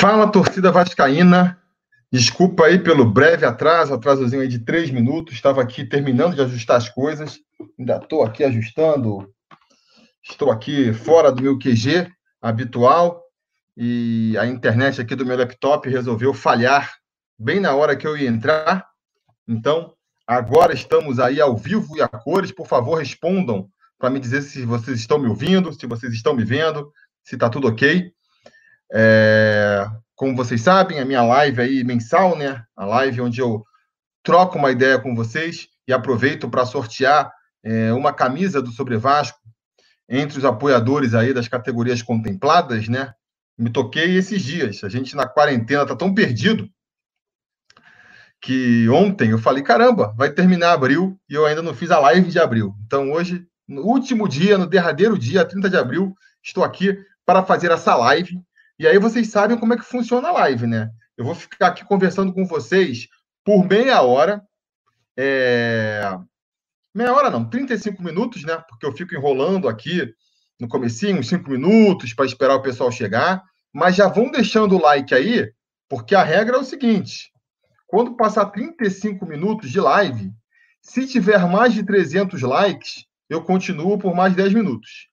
Fala, torcida vascaína. Desculpa aí pelo breve atraso, atrasozinho aí de três minutos. Estava aqui terminando de ajustar as coisas. Ainda estou aqui ajustando. Estou aqui fora do meu QG habitual e a internet aqui do meu laptop resolveu falhar bem na hora que eu ia entrar. Então, agora estamos aí ao vivo e a cores. Por favor, respondam para me dizer se vocês estão me ouvindo, se vocês estão me vendo, se está tudo ok. É, como vocês sabem, a minha live aí mensal, né? A live onde eu troco uma ideia com vocês e aproveito para sortear é, uma camisa do Sobre Vasco entre os apoiadores aí das categorias contempladas, né? Me toquei esses dias. A gente na quarentena tá tão perdido que ontem eu falei, caramba, vai terminar abril e eu ainda não fiz a live de abril. Então hoje, no último dia, no derradeiro dia, 30 de abril, estou aqui para fazer essa live e aí vocês sabem como é que funciona a live, né? Eu vou ficar aqui conversando com vocês por meia hora. É... Meia hora não, 35 minutos, né? Porque eu fico enrolando aqui no comecinho, uns 5 minutos, para esperar o pessoal chegar. Mas já vão deixando o like aí, porque a regra é o seguinte: quando passar 35 minutos de live, se tiver mais de 300 likes, eu continuo por mais 10 minutos.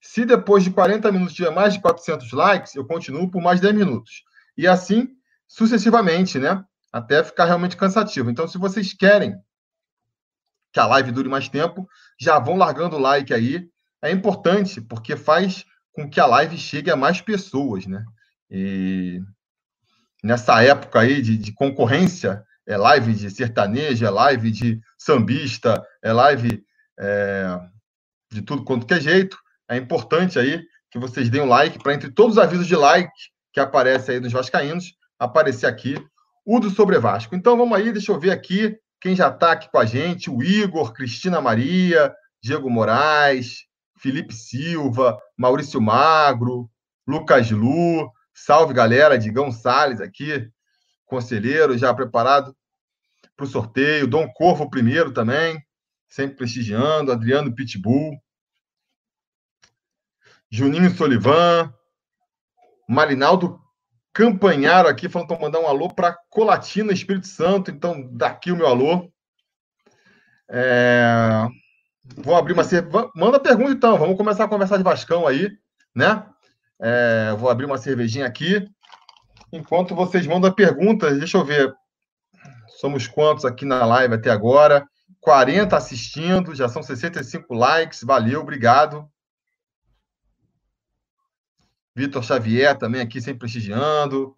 Se depois de 40 minutos tiver mais de 400 likes, eu continuo por mais 10 minutos. E assim sucessivamente, né? Até ficar realmente cansativo. Então, se vocês querem que a live dure mais tempo, já vão largando o like aí. É importante, porque faz com que a live chegue a mais pessoas, né? E nessa época aí de, de concorrência, é live de sertanejo, é live de sambista, é live é, de tudo quanto é jeito é importante aí que vocês deem um like para entre todos os avisos de like que aparecem aí dos vascaínos, aparecer aqui o do Sobre Vasco. Então vamos aí, deixa eu ver aqui quem já está aqui com a gente, o Igor, Cristina Maria, Diego Moraes, Felipe Silva, Maurício Magro, Lucas Lu, salve galera, Digão Salles aqui, conselheiro, já preparado para o sorteio, Dom Corvo primeiro também, sempre prestigiando, Adriano Pitbull, Juninho Solivan, Marinaldo Campanharo aqui, falando para mandar um alô para Colatina, Espírito Santo. Então, daqui o meu alô. É... Vou abrir uma cerveja. Manda pergunta, então. Vamos começar a conversar de Vascão aí, né? É... Vou abrir uma cervejinha aqui. Enquanto vocês mandam perguntas, deixa eu ver. Somos quantos aqui na live até agora? 40 assistindo, já são 65 likes. Valeu, obrigado. Vitor Xavier também aqui sempre prestigiando.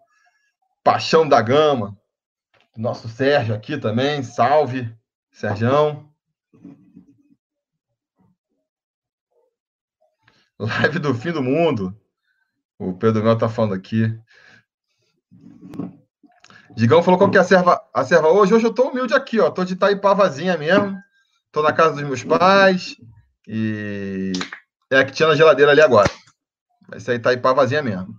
Paixão da Gama. Nosso Sérgio aqui também. Salve, Sérgio. Live do fim do mundo. O Pedro Mel tá falando aqui. Digão falou qual que é a serva, a serva hoje. Hoje eu tô humilde aqui, ó. Tô de Itaipavazinha mesmo. Tô na casa dos meus pais. E é a que tinha na geladeira ali agora. Vai sair Itaipá vazia mesmo.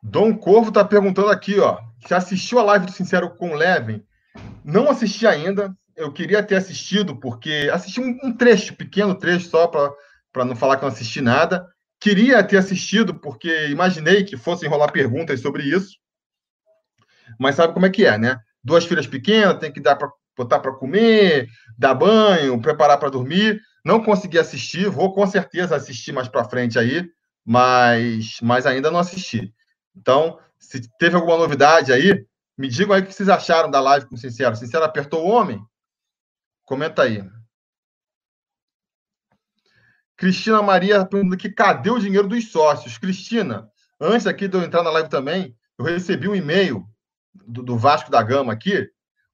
Dom Corvo está perguntando aqui, ó, se assistiu a live do Sincero com o Levin. Não assisti ainda, eu queria ter assistido, porque assisti um, um trecho, pequeno trecho só, para não falar que não assisti nada. Queria ter assistido, porque imaginei que fosse enrolar perguntas sobre isso. Mas sabe como é que é, né? Duas filhas pequenas, tem que dar para botar para comer, dar banho, preparar para dormir. Não consegui assistir, vou com certeza assistir mais para frente aí, mas, mas ainda não assisti. Então, se teve alguma novidade aí, me digam aí o que vocês acharam da live com o Sincero. Sincero apertou o homem? Comenta aí. Cristina Maria perguntando aqui, cadê o dinheiro dos sócios? Cristina, antes aqui de eu entrar na live também, eu recebi um e-mail do, do Vasco da Gama aqui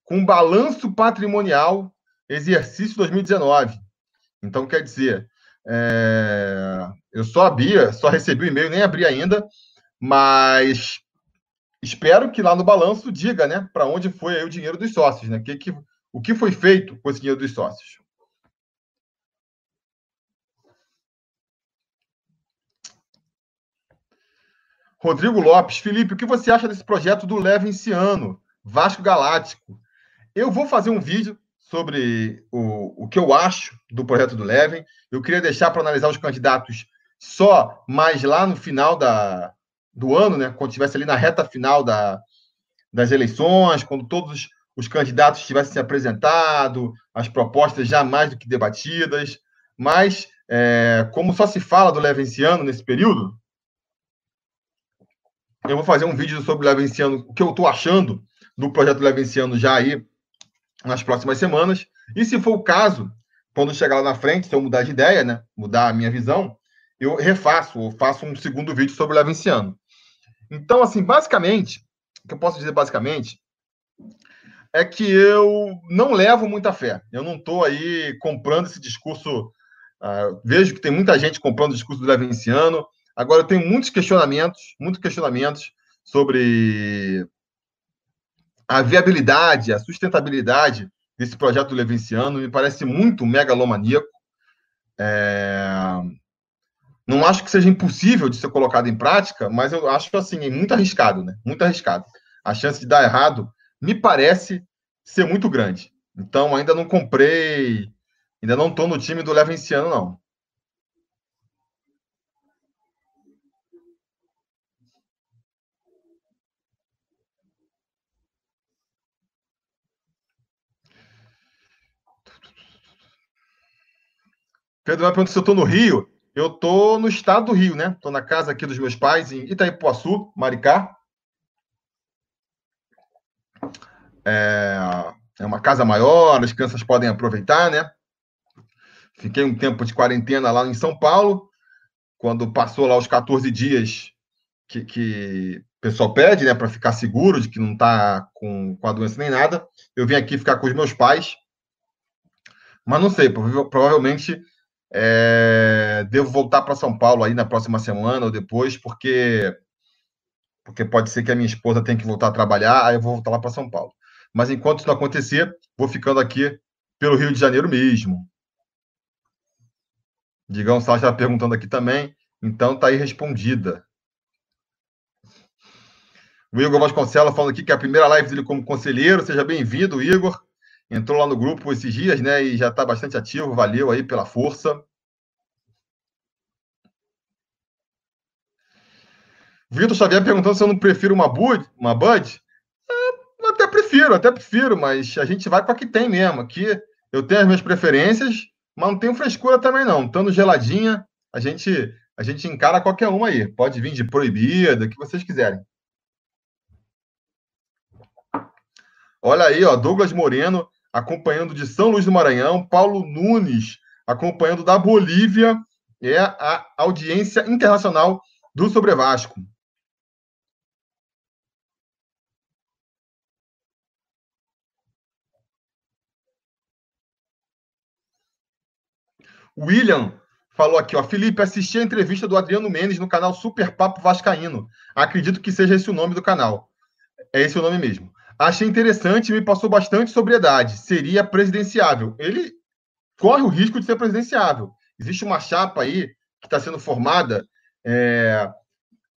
com balanço patrimonial exercício 2019. Então, quer dizer, é... eu só abri, só recebi o e-mail, nem abri ainda, mas espero que lá no balanço diga, né, para onde foi o dinheiro dos sócios, né? Que, que, o que foi feito com esse dinheiro dos sócios? Rodrigo Lopes, Felipe, o que você acha desse projeto do Levinciano, Vasco Galáctico? Eu vou fazer um vídeo sobre o, o que eu acho do projeto do Levin. Eu queria deixar para analisar os candidatos só mais lá no final da, do ano, né? quando estivesse ali na reta final da, das eleições, quando todos os candidatos tivessem se apresentado, as propostas já mais do que debatidas. Mas, é, como só se fala do Levenciano nesse período, eu vou fazer um vídeo sobre o Levenciano, o que eu estou achando do projeto Levenciano já aí nas próximas semanas. E se for o caso, quando chegar lá na frente, se eu mudar de ideia, né, mudar a minha visão, eu refaço, ou faço um segundo vídeo sobre o Levenciano. Então, assim, basicamente, o que eu posso dizer basicamente é que eu não levo muita fé. Eu não estou aí comprando esse discurso. Uh, vejo que tem muita gente comprando o discurso do Levenciano. Agora, eu tenho muitos questionamentos, muitos questionamentos sobre a viabilidade, a sustentabilidade desse projeto do Levenciano. Me parece muito megalomaníaco. É... Não acho que seja impossível de ser colocado em prática, mas eu acho assim, muito arriscado, né? Muito arriscado. A chance de dar errado me parece ser muito grande. Então, ainda não comprei, ainda não estou no time do Levenciano, não. Pedro vai perguntar se eu estou no Rio. Eu estou no estado do Rio, né? Estou na casa aqui dos meus pais, em Itaipuaçu, Maricá. É, é uma casa maior, as crianças podem aproveitar, né? Fiquei um tempo de quarentena lá em São Paulo, quando passou lá os 14 dias que, que o pessoal pede, né, para ficar seguro de que não está com, com a doença nem nada. Eu vim aqui ficar com os meus pais, mas não sei, provavelmente é, devo voltar para São Paulo aí na próxima semana ou depois, porque porque pode ser que a minha esposa tenha que voltar a trabalhar, aí eu vou voltar lá para São Paulo. Mas enquanto isso não acontecer, vou ficando aqui pelo Rio de Janeiro mesmo. Digão Sá está perguntando aqui também, então tá aí respondida. O Igor Vasconcelos falando aqui que é a primeira live dele como conselheiro. Seja bem-vindo, Igor. Entrou lá no grupo esses dias, né? E já está bastante ativo. Valeu aí pela força. Vitor Xavier perguntando se eu não prefiro uma Bud. Uma Bud. É, até prefiro, até prefiro, mas a gente vai com a que tem mesmo. Aqui eu tenho as minhas preferências, mas não tenho frescura também, não. Estando geladinha, a gente, a gente encara qualquer uma aí. Pode vir de proibida, o que vocês quiserem. Olha aí, ó, Douglas Moreno acompanhando de São Luís do Maranhão, Paulo Nunes acompanhando da Bolívia, é a audiência internacional do Sobre Vasco. William falou aqui, ó, Felipe, assisti a entrevista do Adriano Mendes no canal Super Papo Vascaíno. Acredito que seja esse o nome do canal. É esse o nome mesmo. Achei interessante e me passou bastante sobriedade. Seria presidenciável. Ele corre o risco de ser presidenciável. Existe uma chapa aí que está sendo formada é,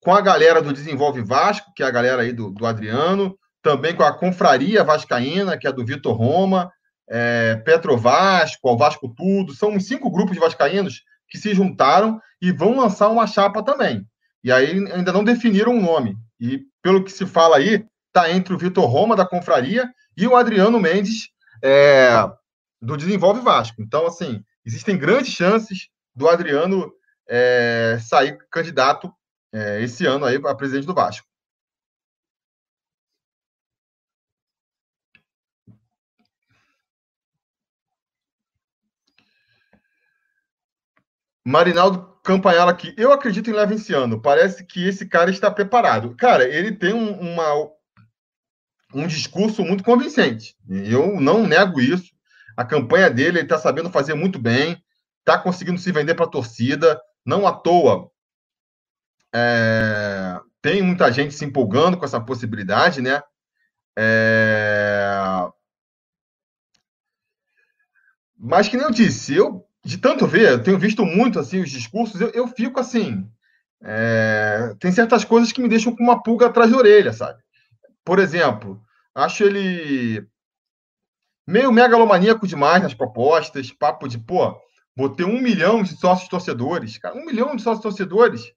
com a galera do Desenvolve Vasco, que é a galera aí do, do Adriano, também com a Confraria Vascaína, que é do Vitor Roma, é, Petro Vasco, o Vasco Tudo. São uns cinco grupos de vascaínos que se juntaram e vão lançar uma chapa também. E aí ainda não definiram o um nome. E pelo que se fala aí, está entre o Vitor Roma, da Confraria, e o Adriano Mendes, é, do Desenvolve Vasco. Então, assim, existem grandes chances do Adriano é, sair candidato é, esse ano aí a presidente do Vasco. Marinaldo Campanhala aqui. Eu acredito em Levenciano. Parece que esse cara está preparado. Cara, ele tem um, uma, um discurso muito convincente. Eu não nego isso. A campanha dele, ele está sabendo fazer muito bem, está conseguindo se vender para a torcida. Não à toa, é, tem muita gente se empolgando com essa possibilidade, né? É... Mas que nem eu disse, eu de tanto ver, eu tenho visto muito assim os discursos, eu, eu fico assim, é, tem certas coisas que me deixam com uma pulga atrás da orelha, sabe? Por exemplo, acho ele meio megalomaníaco demais nas propostas, papo de, pô, botei um milhão de sócios torcedores, cara, um milhão de sócios torcedores.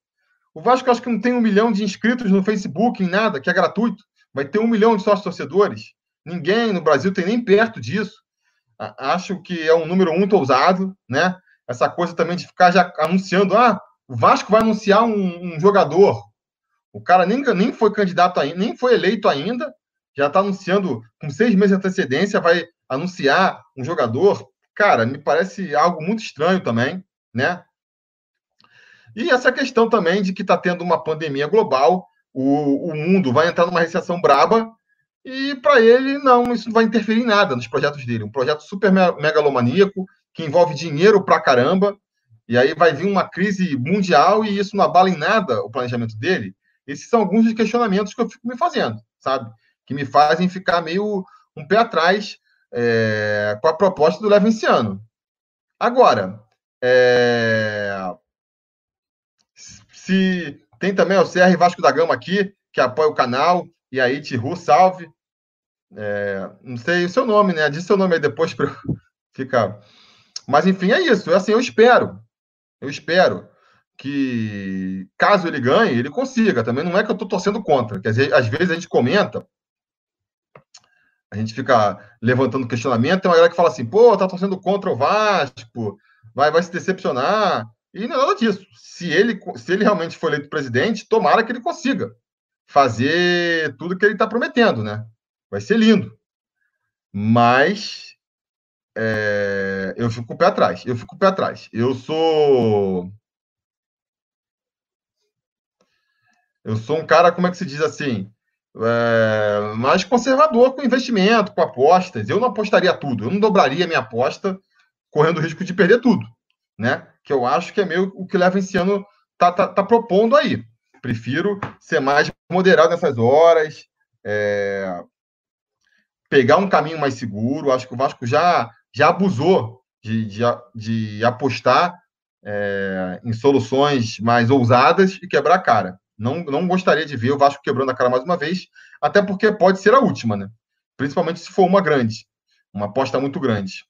O Vasco acho que não tem um milhão de inscritos no Facebook, em nada, que é gratuito. Vai ter um milhão de sócios torcedores. Ninguém no Brasil tem nem perto disso. Acho que é um número muito ousado, né? Essa coisa também de ficar já anunciando, ah, o Vasco vai anunciar um, um jogador. O cara nem, nem foi candidato ainda, nem foi eleito ainda, já está anunciando com seis meses de antecedência, vai anunciar um jogador. Cara, me parece algo muito estranho também, né? E essa questão também de que está tendo uma pandemia global, o, o mundo vai entrar numa recessão braba, e para ele, não, isso não vai interferir em nada nos projetos dele. Um projeto super megalomaníaco, que envolve dinheiro pra caramba, e aí vai vir uma crise mundial e isso não abala em nada o planejamento dele. Esses são alguns dos questionamentos que eu fico me fazendo, sabe? Que me fazem ficar meio um pé atrás é, com a proposta do Levenciano. Agora, é, se tem também o CR Vasco da Gama aqui, que apoia o canal, e aí, Tiru, salve. É, não sei o seu nome, né? Diz seu nome aí depois para ficar. Mas enfim, é isso. Assim, eu espero eu espero que, caso ele ganhe, ele consiga. Também não é que eu estou torcendo contra. Quer dizer, às vezes a gente comenta, a gente fica levantando questionamento, tem uma galera que fala assim, pô, tá torcendo contra o Vasco, vai, vai se decepcionar. E não é nada disso. Se ele, se ele realmente for eleito presidente, tomara que ele consiga fazer tudo que ele está prometendo, né? Vai ser lindo. Mas é, eu fico com o pé atrás. Eu fico com o pé atrás. Eu sou. Eu sou um cara, como é que se diz assim? É, mais conservador com investimento, com apostas. Eu não apostaria tudo. Eu não dobraria minha aposta correndo o risco de perder tudo. Né? Que eu acho que é meio o que leva esse ano tá, tá, tá propondo aí. Prefiro ser mais moderado nessas horas, é, pegar um caminho mais seguro. Acho que o Vasco já já abusou de, de, de apostar é, em soluções mais ousadas e quebrar a cara. Não, não gostaria de ver o Vasco quebrando a cara mais uma vez, até porque pode ser a última, né? Principalmente se for uma grande, uma aposta muito grande.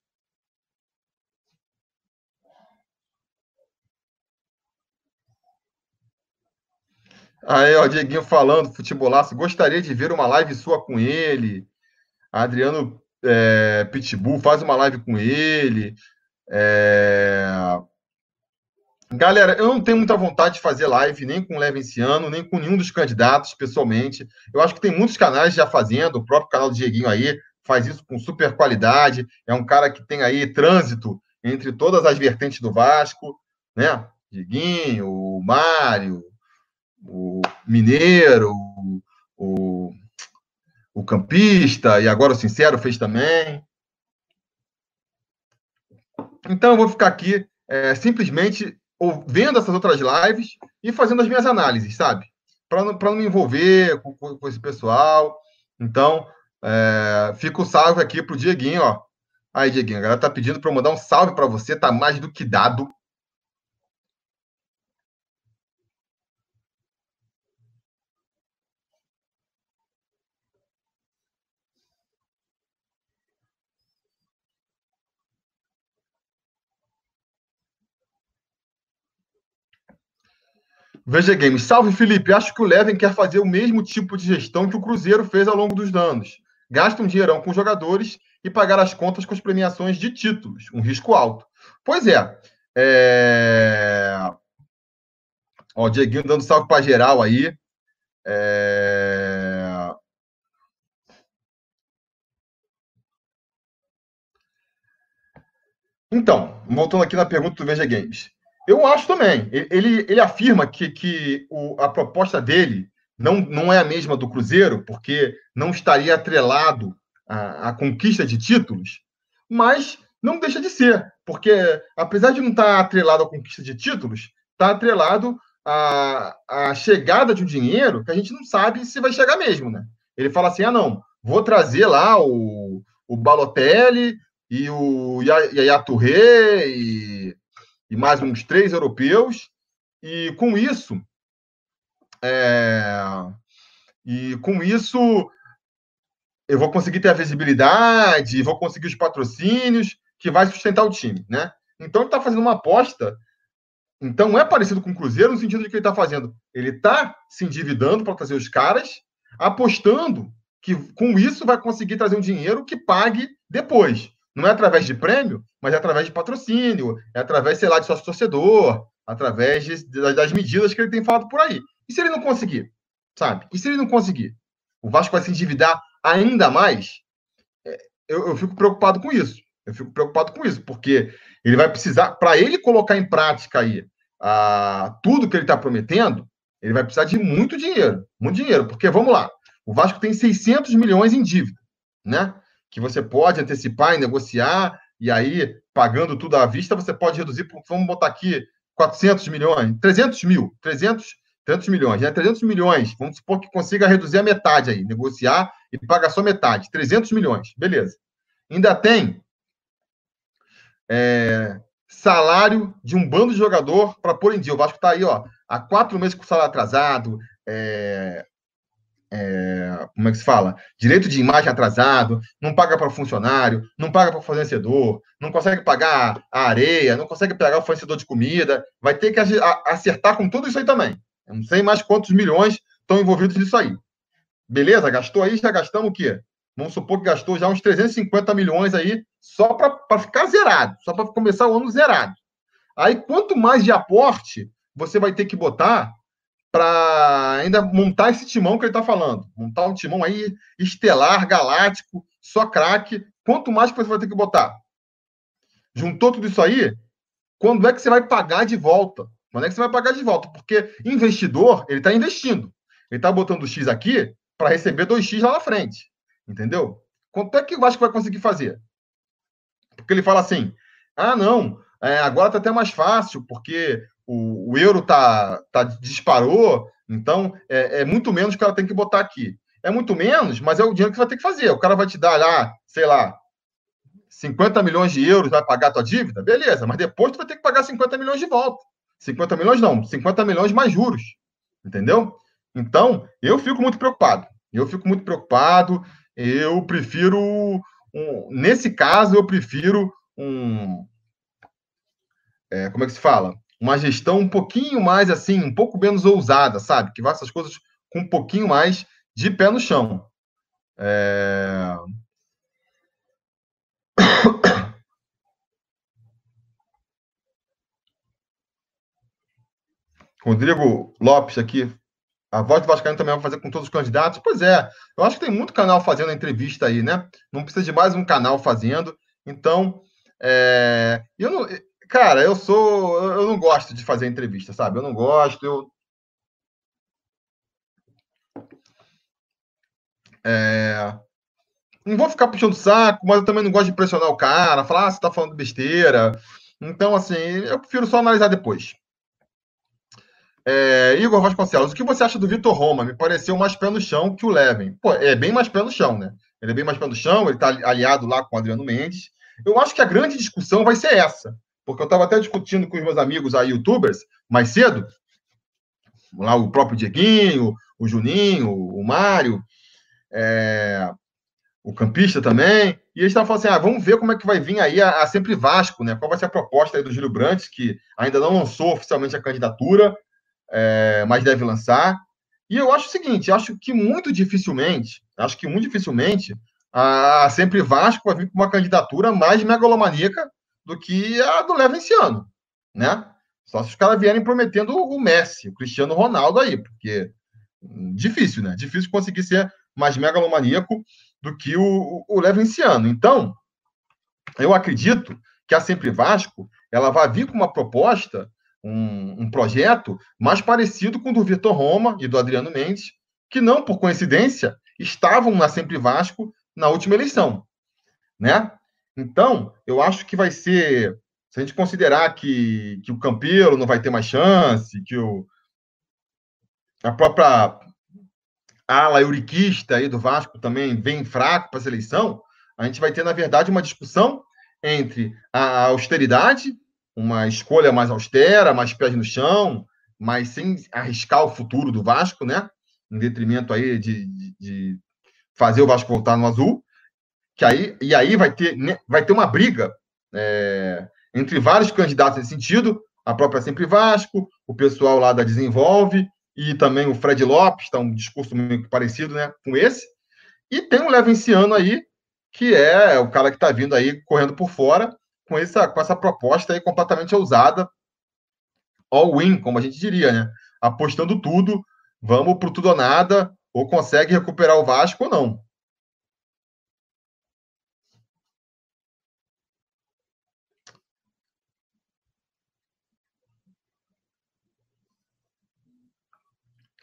Aí, ó, Dieguinho falando, futebolaço, gostaria de ver uma live sua com ele. Adriano é, Pitbull, faz uma live com ele. É... Galera, eu não tenho muita vontade de fazer live nem com o Levenciano, nem com nenhum dos candidatos, pessoalmente. Eu acho que tem muitos canais já fazendo, o próprio canal do Dieguinho aí faz isso com super qualidade. É um cara que tem aí trânsito entre todas as vertentes do Vasco, né? Dieguinho, o Mário, o Mineiro, o o campista, e agora o Sincero fez também. Então eu vou ficar aqui é, simplesmente vendo essas outras lives e fazendo as minhas análises, sabe? Para não, não me envolver com, com, esse pessoal. Então, é, fica o salve aqui pro Dieguinho, ó. Aí, Dieguinho, a galera tá pedindo para eu mandar um salve para você, tá mais do que dado. VG Games. Salve, Felipe. Acho que o Leven quer fazer o mesmo tipo de gestão que o Cruzeiro fez ao longo dos anos. Gasta um dinheirão com jogadores e pagar as contas com as premiações de títulos. Um risco alto. Pois é. é... Ó, o Dieguinho dando salve para geral aí. É... Então, voltando aqui na pergunta do VG Games. Eu acho também. Ele, ele afirma que, que o, a proposta dele não, não é a mesma do Cruzeiro, porque não estaria atrelado à, à conquista de títulos, mas não deixa de ser, porque apesar de não estar atrelado à conquista de títulos, está atrelado à, à chegada de um dinheiro que a gente não sabe se vai chegar mesmo, né? Ele fala assim: ah, não, vou trazer lá o, o Balotelli e o Yaya Touré e e mais uns três europeus. E com isso, É... E com isso, eu vou conseguir ter a visibilidade, vou conseguir os patrocínios que vai sustentar o time, né? Então ele está fazendo uma aposta. Então é parecido com o Cruzeiro no sentido de que ele está fazendo. Ele está se endividando para trazer os caras, apostando que com isso vai conseguir trazer um dinheiro que pague depois. Não é através de prêmio, mas é através de patrocínio, é através, sei lá, de sócio torcedor, através de, das medidas que ele tem falado por aí. E se ele não conseguir? Sabe? E se ele não conseguir? O Vasco vai se endividar ainda mais? É, eu, eu fico preocupado com isso. Eu fico preocupado com isso, porque ele vai precisar, para ele colocar em prática aí a, tudo que ele está prometendo, ele vai precisar de muito dinheiro. Muito dinheiro, porque vamos lá, o Vasco tem 600 milhões em dívida, né? Que você pode antecipar e negociar, e aí, pagando tudo à vista, você pode reduzir, vamos botar aqui 400 milhões, 300 mil, 300, 300 milhões, né? 300 milhões, vamos supor que consiga reduzir a metade aí, negociar e pagar só metade, 300 milhões, beleza. Ainda tem é, salário de um bando de jogador para pôr em dia. O Vasco está aí, ó, há quatro meses com salário atrasado, é, é, como é que se fala? Direito de imagem atrasado, não paga para funcionário, não paga para fornecedor, não consegue pagar a areia, não consegue pagar o fornecedor de comida, vai ter que acertar com tudo isso aí também. Eu não sei mais quantos milhões estão envolvidos nisso aí. Beleza? Gastou aí, já gastamos o quê? Vamos supor que gastou já uns 350 milhões aí só para ficar zerado, só para começar o ano zerado. Aí, quanto mais de aporte você vai ter que botar para ainda montar esse timão que ele está falando. Montar um timão aí estelar, galáctico, só craque. Quanto mais que você vai ter que botar? Juntou tudo isso aí, quando é que você vai pagar de volta? Quando é que você vai pagar de volta? Porque investidor, ele está investindo. Ele está botando X aqui para receber 2X lá na frente. Entendeu? Quanto é que o Vasco vai conseguir fazer? Porque ele fala assim: ah, não, é, agora está até mais fácil, porque o, o, euro tá, tá disparou, então é, é, muito menos que ela tem que botar aqui. É muito menos, mas é o dinheiro que vai ter que fazer. O cara vai te dar lá, sei lá, 50 milhões de euros, vai pagar tua dívida? Beleza, mas depois tu vai ter que pagar 50 milhões de volta. 50 milhões não, 50 milhões mais juros. Entendeu? Então, eu fico muito preocupado. Eu fico muito preocupado eu prefiro, um, nesse caso, eu prefiro um. É, como é que se fala? Uma gestão um pouquinho mais assim, um pouco menos ousada, sabe? Que faça as coisas com um pouquinho mais de pé no chão. É... Rodrigo Lopes aqui a voz do Vascaíno também vai fazer com todos os candidatos? Pois é, eu acho que tem muito canal fazendo entrevista aí, né? Não precisa de mais um canal fazendo. Então, é, eu não, cara, eu sou, eu não gosto de fazer entrevista, sabe? Eu não gosto, eu É... Não vou ficar puxando saco, mas eu também não gosto de pressionar o cara, falar, ah, você tá falando besteira. Então, assim, eu prefiro só analisar depois. É, Igor Vasconcelos, o que você acha do Vitor Roma? Me pareceu mais pé no chão que o Leven. Pô, é bem mais pé no chão, né? Ele é bem mais pé no chão, ele está aliado lá com o Adriano Mendes. Eu acho que a grande discussão vai ser essa, porque eu estava até discutindo com os meus amigos aí, youtubers, mais cedo, lá o próprio Dieguinho, o Juninho, o Mário, é, o campista também, e eles estavam falando assim: ah, vamos ver como é que vai vir aí a, a Sempre Vasco, né? Qual vai ser a proposta do Júlio Brandt, que ainda não lançou oficialmente a candidatura, é, mas deve lançar. E eu acho o seguinte, acho que muito dificilmente, acho que muito dificilmente, a sempre Vasco vai vir com uma candidatura mais megalomaníaca do que a do Leva esse ano, né? Só se os caras vierem prometendo o Messi, o Cristiano Ronaldo aí, porque hum, difícil, né? Difícil conseguir ser mais megalomaníaco do que o, o. Então, eu acredito que a Sempre Vasco ela vai vir com uma proposta um, um projeto mais parecido com o do Vitor Roma e do Adriano Mendes, que não, por coincidência, estavam na Sempre Vasco na última eleição, né? Então, eu acho que vai ser, se a gente considerar que, que o Campelo não vai ter mais chance, que o, a própria ala euriquista aí do Vasco também vem fraco para essa eleição, a gente vai ter, na verdade, uma discussão entre a austeridade uma escolha mais austera, mais pés no chão, mas sem arriscar o futuro do Vasco, né? Em detrimento aí de, de, de fazer o Vasco voltar no azul. Que aí, e aí vai ter, né, vai ter uma briga é, entre vários candidatos nesse sentido, a própria Sempre Vasco, o pessoal lá da Desenvolve e também o Fred Lopes, está um discurso muito parecido né, com esse. E tem o Levenciano aí, que é o cara que está vindo aí correndo por fora com essa, com essa proposta aí completamente ousada, all-in, como a gente diria, né? Apostando tudo, vamos pro tudo ou nada, ou consegue recuperar o Vasco ou não.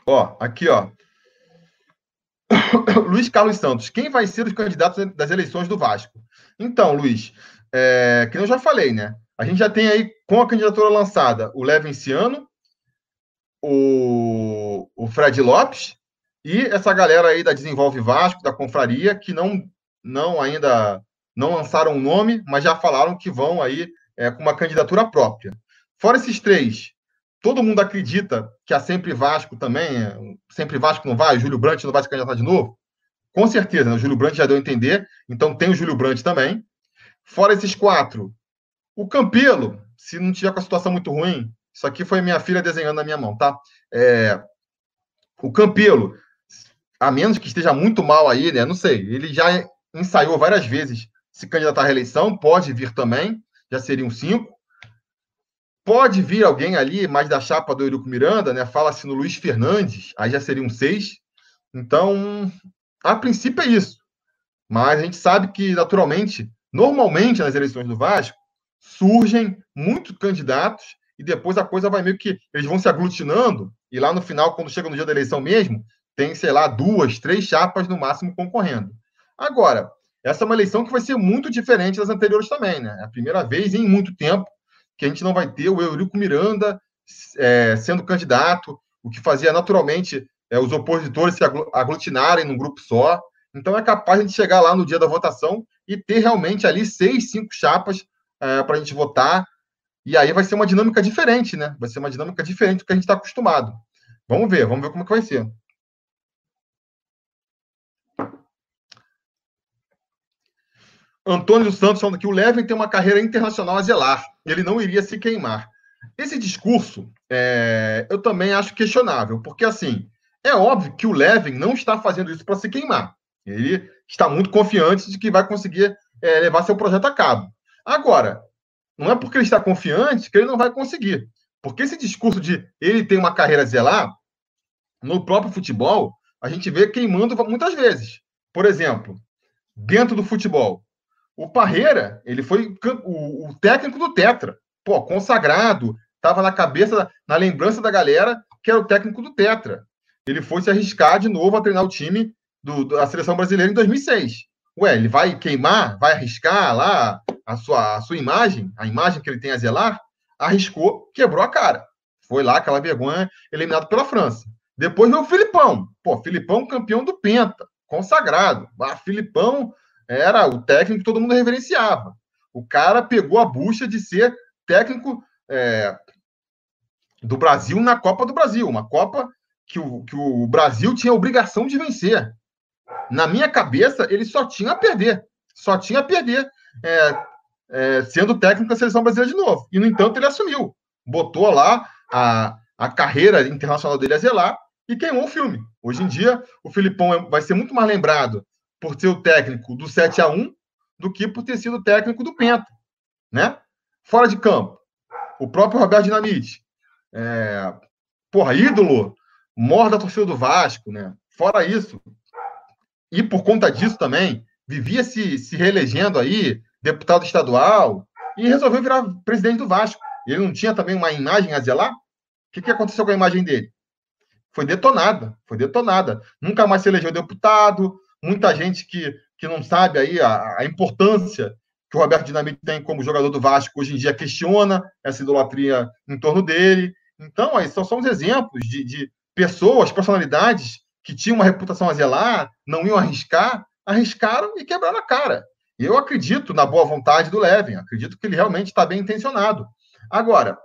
Ó, aqui, ó. Luiz Carlos Santos, quem vai ser os candidatos das eleições do Vasco? Então, Luiz, é, que eu já falei, né? A gente já tem aí, com a candidatura lançada, o Levenciano, o, o Fred Lopes e essa galera aí da Desenvolve Vasco, da Confraria, que não, não ainda não lançaram o nome, mas já falaram que vão aí é, com uma candidatura própria. Fora esses três, todo mundo acredita que a Sempre Vasco também, é, Sempre Vasco não vai, Júlio Brandt não vai se candidatar de novo? Com certeza, né? o Júlio Brandt já deu a entender, então tem o Júlio Brandt também. Fora esses quatro, o Campelo, se não tiver com a situação muito ruim, isso aqui foi minha filha desenhando na minha mão, tá? É, o Campelo, a menos que esteja muito mal aí, né? Não sei, ele já ensaiou várias vezes se candidatar à reeleição, pode vir também, já seriam cinco. Pode vir alguém ali, mais da chapa do Eurico Miranda, né? Fala-se no Luiz Fernandes, aí já seriam seis. Então, a princípio é isso. Mas a gente sabe que, naturalmente, normalmente nas eleições do Vasco, surgem muitos candidatos e depois a coisa vai meio que. Eles vão se aglutinando, e lá no final, quando chega no dia da eleição mesmo, tem, sei lá, duas, três chapas no máximo concorrendo. Agora, essa é uma eleição que vai ser muito diferente das anteriores também, né? É a primeira vez em muito tempo que a gente não vai ter o Eurico Miranda é, sendo candidato, o que fazia naturalmente é, os opositores se aglutinarem num grupo só. Então é capaz de chegar lá no dia da votação e ter realmente ali seis, cinco chapas é, para a gente votar. E aí vai ser uma dinâmica diferente, né? Vai ser uma dinâmica diferente do que a gente está acostumado. Vamos ver, vamos ver como que vai ser. Antônio dos Santos falando que o Levin tem uma carreira internacional a zelar. Ele não iria se queimar. Esse discurso é, eu também acho questionável, porque assim, é óbvio que o Levin não está fazendo isso para se queimar. Ele está muito confiante de que vai conseguir é, levar seu projeto a cabo. Agora, não é porque ele está confiante que ele não vai conseguir. Porque esse discurso de ele tem uma carreira a zelar, no próprio futebol, a gente vê queimando muitas vezes. Por exemplo, dentro do futebol, o Parreira, ele foi o, o técnico do Tetra. Pô, consagrado, estava na cabeça, na lembrança da galera que era o técnico do Tetra. Ele foi se arriscar de novo a treinar o time do, da seleção brasileira em 2006. Ué, ele vai queimar, vai arriscar lá a sua, a sua imagem, a imagem que ele tem a zelar? Arriscou, quebrou a cara. Foi lá aquela vergonha, eliminado pela França. Depois veio o Filipão. Pô, Filipão campeão do Penta, consagrado. Ah, Filipão era o técnico que todo mundo reverenciava. O cara pegou a bucha de ser técnico é, do Brasil na Copa do Brasil, uma Copa que o, que o Brasil tinha obrigação de vencer. Na minha cabeça, ele só tinha a perder. Só tinha a perder, é, é, sendo técnico da seleção brasileira de novo. E, no entanto, ele assumiu. Botou lá a, a carreira internacional dele a zelar e queimou o filme. Hoje em dia, o Filipão é, vai ser muito mais lembrado por ser o técnico do 7 a 1 do que por ter sido técnico do Penta, né? Fora de campo, o próprio Roberto Dinamite, é, porra, ídolo, mor da torcida do Vasco, né? Fora isso, e por conta disso também, vivia se, se reelegendo aí, deputado estadual, e resolveu virar presidente do Vasco. Ele não tinha também uma imagem a zelar? O que, que aconteceu com a imagem dele? Foi detonada, foi detonada. Nunca mais se elegeu deputado, muita gente que, que não sabe aí a, a importância que o Roberto Dinamite tem como jogador do Vasco hoje em dia questiona essa idolatria em torno dele. Então, aí são, são os exemplos de, de pessoas, personalidades que tinham uma reputação a zelar, não iam arriscar, arriscaram e quebraram a cara. Eu acredito na boa vontade do Levin, acredito que ele realmente está bem intencionado. Agora,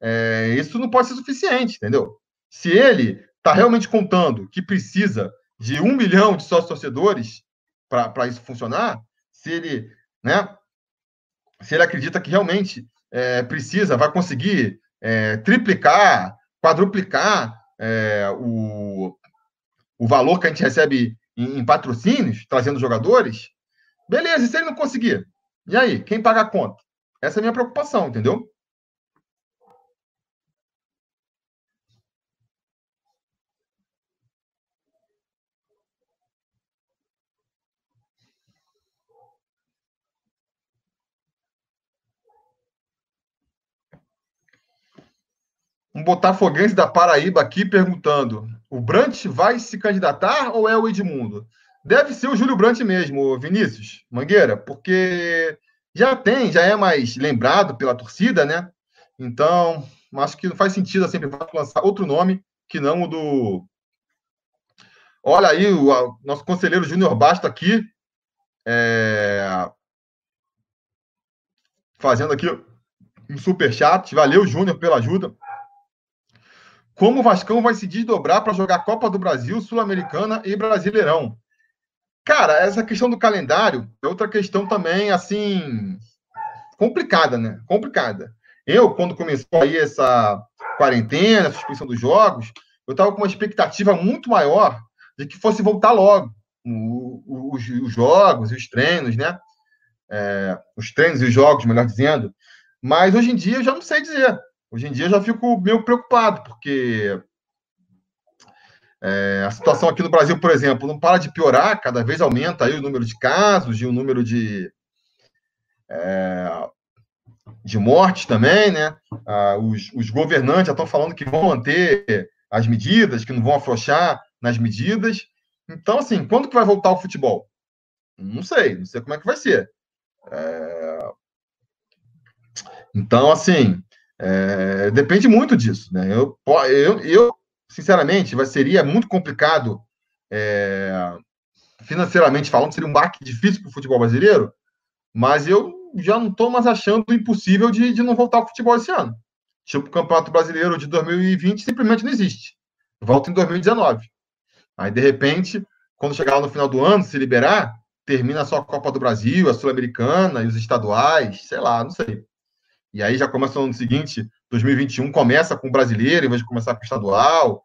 é, isso não pode ser suficiente, entendeu? Se ele está realmente contando que precisa de um milhão de sócios torcedores para isso funcionar, se ele, né, se ele acredita que realmente é, precisa, vai conseguir é, triplicar, quadruplicar é, o, o valor que a gente recebe em, em, patrocínios, trazendo jogadores, beleza, e se ele não conseguir? E aí, quem paga a conta? Essa é a minha preocupação, entendeu? Um botafoguense da Paraíba aqui perguntando: o Brant vai se candidatar ou é o Edmundo? Deve ser o Júlio Brant mesmo, Vinícius Mangueira, porque já tem, já é mais lembrado pela torcida, né? Então, acho que não faz sentido sempre lançar outro nome que não o do. Olha aí, o nosso conselheiro Júnior Basto aqui, é... fazendo aqui um super chat. Valeu, Júnior, pela ajuda. Como o Vascão vai se desdobrar para jogar Copa do Brasil, Sul-Americana e Brasileirão? Cara, essa questão do calendário é outra questão também, assim, complicada, né? Complicada. Eu, quando começou aí essa quarentena, a suspensão dos jogos, eu estava com uma expectativa muito maior de que fosse voltar logo os, os jogos e os treinos, né? É, os treinos e os jogos, melhor dizendo. Mas hoje em dia eu já não sei dizer. Hoje em dia já fico meio preocupado, porque é, a situação aqui no Brasil, por exemplo, não para de piorar, cada vez aumenta aí o número de casos e o número de, é, de mortes também, né? Ah, os, os governantes já estão falando que vão manter as medidas, que não vão afrouxar nas medidas. Então, assim, quando que vai voltar o futebol? Não sei, não sei como é que vai ser. É... Então, assim, é, depende muito disso, né? Eu, eu, eu sinceramente, vai, seria muito complicado, é, financeiramente falando, seria um baque difícil para o futebol brasileiro, mas eu já não estou mais achando impossível de, de não voltar ao futebol esse ano. Tipo, o Campeonato Brasileiro de 2020 simplesmente não existe. Volta em 2019. Aí, de repente, quando chegar lá no final do ano, se liberar, termina só a Copa do Brasil, a Sul-Americana e os estaduais, sei lá, não sei. E aí já começa no ano seguinte, 2021, começa com o brasileiro, em vez de começar com o estadual.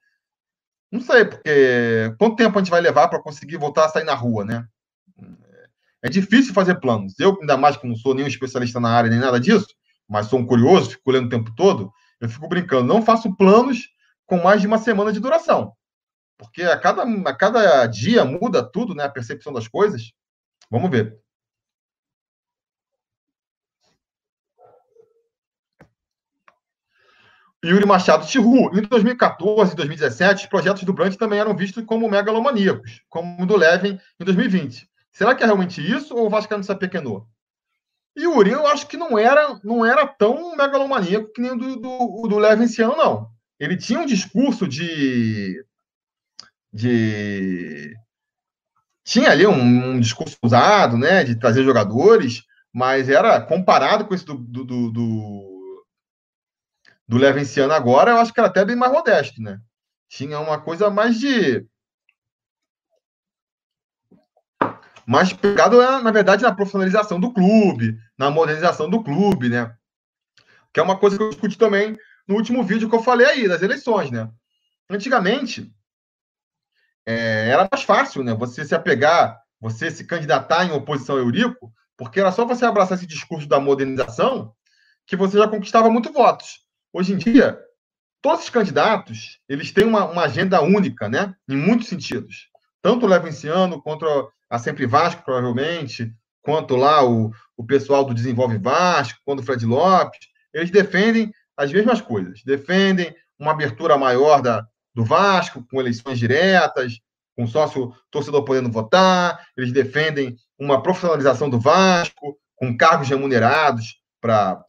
Não sei, porque quanto tempo a gente vai levar para conseguir voltar a sair na rua, né? É difícil fazer planos. Eu, ainda mais que não sou nenhum especialista na área nem nada disso, mas sou um curioso, fico lendo o tempo todo, eu fico brincando. Não faço planos com mais de uma semana de duração. Porque a cada, a cada dia muda tudo, né? A percepção das coisas. Vamos ver. Yuri Machado Tihu. Em 2014 e 2017, os projetos do Brant também eram vistos como megalomaníacos, como o do Levin em 2020. Será que é realmente isso ou o Vasco se apequenou? Yuri, eu acho que não era, não era tão megalomaníaco que nem o do, do, do Levin esse ano, não. Ele tinha um discurso de. de tinha ali um, um discurso usado, né, de trazer jogadores, mas era comparado com esse do, do, do do Levenciano agora, eu acho que era até bem mais modesto, né? Tinha uma coisa mais de. Mais pegado, na verdade, na profissionalização do clube, na modernização do clube, né? Que é uma coisa que eu discuti também no último vídeo que eu falei aí, das eleições, né? Antigamente, é, era mais fácil, né? Você se apegar, você se candidatar em oposição ao Eurico, porque era só você abraçar esse discurso da modernização que você já conquistava muito votos. Hoje em dia, todos os candidatos eles têm uma, uma agenda única, né? Em muitos sentidos. Tanto o Levenciano quanto a Sempre Vasco, provavelmente, quanto lá o, o pessoal do Desenvolve Vasco, quanto o Fred Lopes, eles defendem as mesmas coisas. Defendem uma abertura maior da, do Vasco, com eleições diretas, com sócio torcedor podendo votar, eles defendem uma profissionalização do Vasco, com cargos remunerados para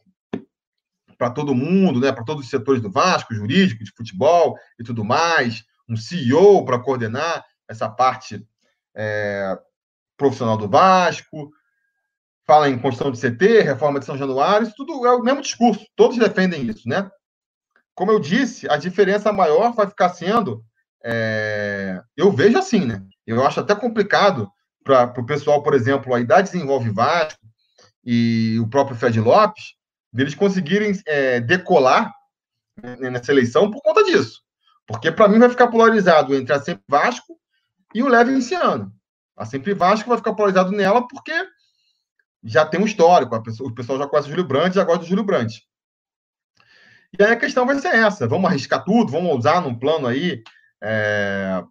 para todo mundo, né, para todos os setores do Vasco, jurídico, de futebol e tudo mais, um CEO para coordenar essa parte é, profissional do Vasco, fala em construção de CT, reforma de São Januário, isso tudo é o mesmo discurso, todos defendem isso, né? como eu disse, a diferença maior vai ficar sendo. É, eu vejo assim, né? Eu acho até complicado para o pessoal, por exemplo, a idade desenvolve Vasco e o próprio Fred Lopes, deles conseguirem é, decolar nessa eleição por conta disso. Porque para mim vai ficar polarizado entre a Sempre Vasco e o Leve Inciano. A Sempre Vasco vai ficar polarizado nela porque já tem um histórico, pessoa, o pessoal já conhece o Júlio Brandt, já gosta do Júlio Brandt. E aí a questão vai ser essa: vamos arriscar tudo, vamos usar num plano aí é,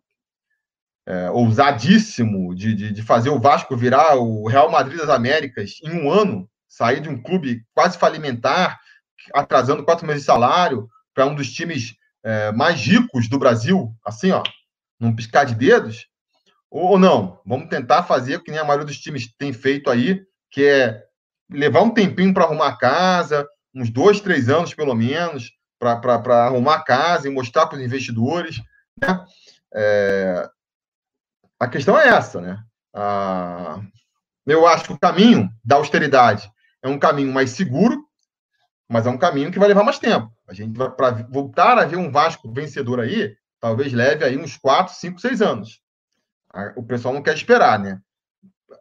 é, ousadíssimo de, de, de, fazer o Vasco virar o Real Madrid das Américas em um ano, sair de um clube quase falimentar, atrasando quatro meses de salário, para um dos times é, mais ricos do Brasil, assim, ó, num piscar de dedos? Ou não? Vamos tentar fazer o que nem a maioria dos times tem feito aí, que é levar um tempinho para arrumar a casa, uns dois, três anos pelo menos, para arrumar a casa e mostrar para os investidores. Né? É, a questão é essa, né? Ah, eu acho que o caminho da austeridade é um caminho mais seguro, mas é um caminho que vai levar mais tempo. A gente vai para voltar a ver um Vasco vencedor aí, talvez leve aí uns 4, 5, 6 anos. O pessoal não quer esperar, né?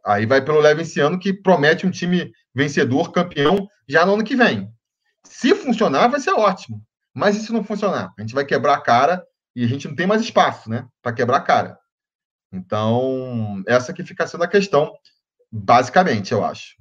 Aí vai pelo leve esse ano que promete um time vencedor, campeão, já no ano que vem. Se funcionar, vai ser ótimo. Mas e se não funcionar? A gente vai quebrar a cara e a gente não tem mais espaço, né? Para quebrar a cara. Então, essa que fica sendo a questão, basicamente, eu acho.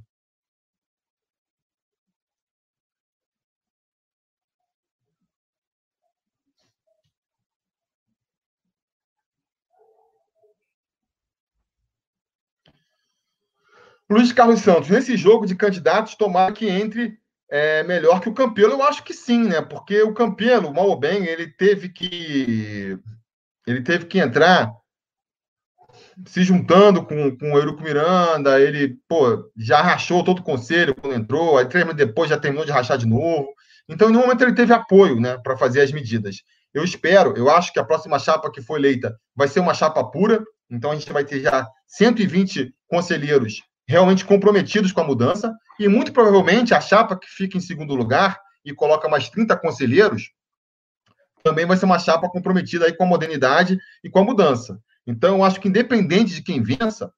Luiz Carlos Santos, nesse jogo de candidatos, tomara que entre é, melhor que o Campelo. Eu acho que sim, né? Porque o Campelo, mal ou bem, ele teve que ele teve que entrar se juntando com, com o Eurico Miranda, ele, pô, já rachou todo o conselho quando entrou, aí três meses depois já terminou de rachar de novo. Então, no momento, ele teve apoio, né, para fazer as medidas. Eu espero, eu acho que a próxima chapa que foi eleita vai ser uma chapa pura, então a gente vai ter já 120 conselheiros realmente comprometidos com a mudança, e muito provavelmente a chapa que fica em segundo lugar e coloca mais 30 conselheiros também vai ser uma chapa comprometida aí com a modernidade e com a mudança. Então, eu acho que independente de quem vença,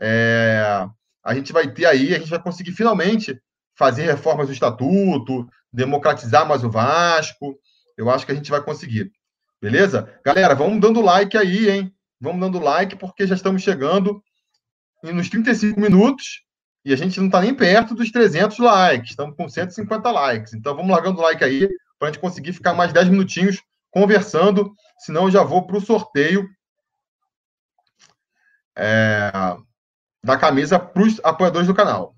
é, a gente vai ter aí, a gente vai conseguir finalmente fazer reformas do estatuto, democratizar mais o Vasco. Eu acho que a gente vai conseguir. Beleza? Galera, vamos dando like aí, hein? Vamos dando like, porque já estamos chegando nos 35 minutos e a gente não está nem perto dos 300 likes. Estamos com 150 likes. Então, vamos largando o like aí para a gente conseguir ficar mais 10 minutinhos conversando. Senão, eu já vou para o sorteio é, da camisa para os apoiadores do canal.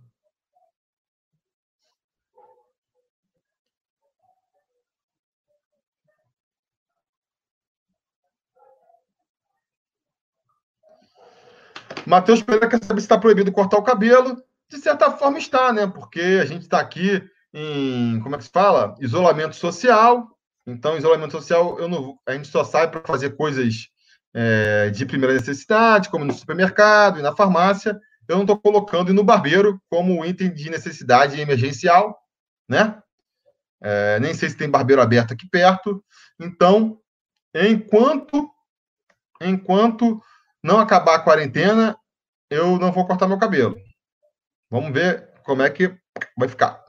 Matheus Pereira quer saber se está proibido cortar o cabelo. De certa forma está, né? Porque a gente está aqui em, como é que se fala? Isolamento social. Então, isolamento social, eu não, a gente só sai para fazer coisas é, de primeira necessidade, como no supermercado e na farmácia, eu não estou colocando no barbeiro como item de necessidade emergencial, né? É, nem sei se tem barbeiro aberto aqui perto. Então, enquanto enquanto não acabar a quarentena, eu não vou cortar meu cabelo. Vamos ver como é que vai ficar.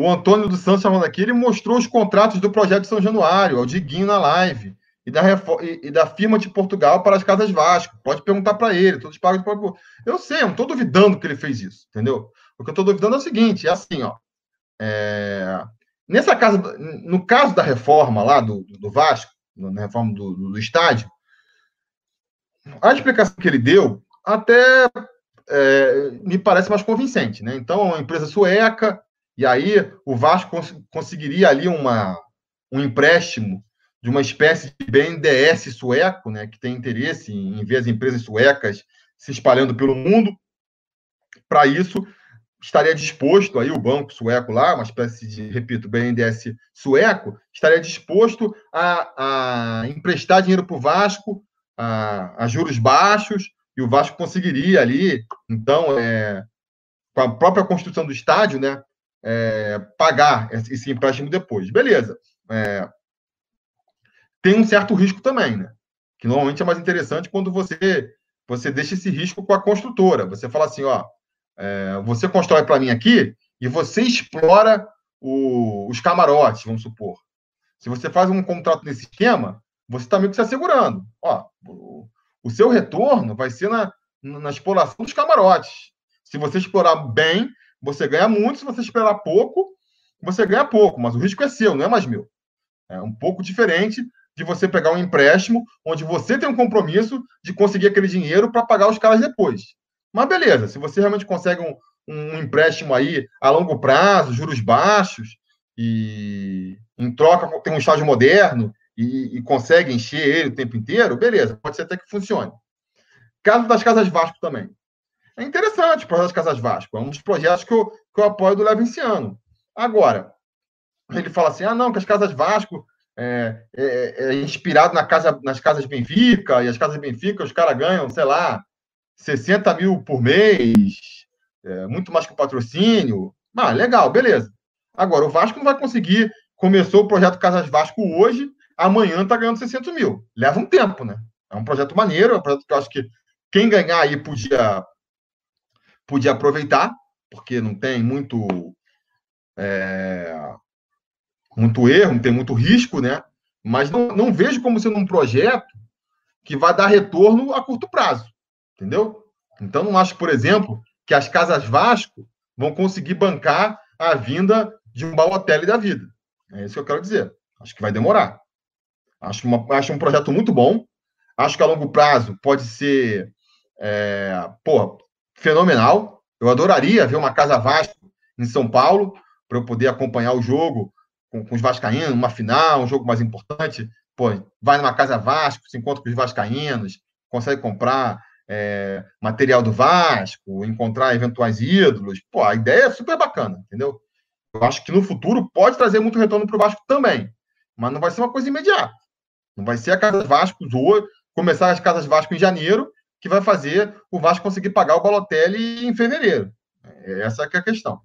O Antônio dos Santos falando aqui, ele mostrou os contratos do projeto São Januário, ao Diguinho na live, e da, e da firma de Portugal para as Casas Vasco. Pode perguntar para ele, todos pagos por... Eu sei, eu não estou duvidando que ele fez isso, entendeu? O que eu estou duvidando é o seguinte, é assim, ó. É... Nessa casa, no caso da reforma lá do, do Vasco, na reforma do, do, estádio, a explicação que ele deu até é, me parece mais convincente, né? Então, uma empresa sueca e aí o Vasco cons conseguiria ali uma, um empréstimo de uma espécie de BNDES sueco, né, que tem interesse em ver as empresas suecas se espalhando pelo mundo. Para isso, estaria disposto, aí o banco sueco lá, uma espécie de, repito, BNDES sueco, estaria disposto a, a emprestar dinheiro para o Vasco a, a, juros baixos, e o Vasco conseguiria ali, então, é, com a própria construção do estádio, né, é, pagar esse empréstimo depois. Beleza. É, tem um certo risco também, né? Que normalmente é mais interessante quando você você deixa esse risco com a construtora. Você fala assim, ó, é, você constrói para mim aqui e você explora o, os camarotes, vamos supor. Se você faz um contrato nesse esquema, você está meio que se assegurando. Ó, o, o seu retorno vai ser na, na exploração dos camarotes. Se você explorar bem, você ganha muito. Se você esperar pouco, você ganha pouco. Mas o risco é seu, não é mais meu. É um pouco diferente de você pegar um empréstimo onde você tem um compromisso de conseguir aquele dinheiro para pagar os caras depois. Mas beleza, se você realmente consegue um, um empréstimo aí a longo prazo, juros baixos, e em troca tem um estágio moderno e, e, consegue encher ele o tempo inteiro, beleza, pode ser até que funcione. Caso das Casas Vasco também. É interessante o projeto Casas Vasco, é um dos projetos que eu, que eu apoio do Levinciano. Agora, ele fala assim: ah, não, que as Casas Vasco é, é, é, inspirado na casa, nas casas Benfica, e as casas Benfica, os caras ganham, sei lá, 60 mil por mês, é, muito mais que o patrocínio. Ah, legal, beleza. Agora, o Vasco não vai conseguir. Começou o projeto Casas Vasco hoje, amanhã está ganhando 600 mil. Leva um tempo, né? É um projeto maneiro, é um projeto que eu acho que quem ganhar aí podia, podia aproveitar, porque não tem muito. É, muito erro, tem muito risco, né? Mas não, não vejo como sendo um projeto que vai dar retorno a curto prazo, entendeu? Então, não acho, por exemplo, que as casas Vasco vão conseguir bancar a vinda de um Balotelli da vida. É isso que eu quero dizer. Acho que vai demorar. Acho, uma, acho um projeto muito bom. Acho que a longo prazo pode ser é, pô, fenomenal. Eu adoraria ver uma Casa Vasco em São Paulo para eu poder acompanhar o jogo com, com os vascaínos, uma final, um jogo mais importante, pô, vai numa casa Vasco, se encontra com os vascaínos, consegue comprar é, material do Vasco, encontrar eventuais ídolos. Pô, a ideia é super bacana, entendeu? Eu acho que no futuro pode trazer muito retorno para o Vasco também, mas não vai ser uma coisa imediata. Não vai ser a Casa Vasco começar as Casas Vasco em janeiro, que vai fazer o Vasco conseguir pagar o Balotelli em fevereiro. Essa é a questão.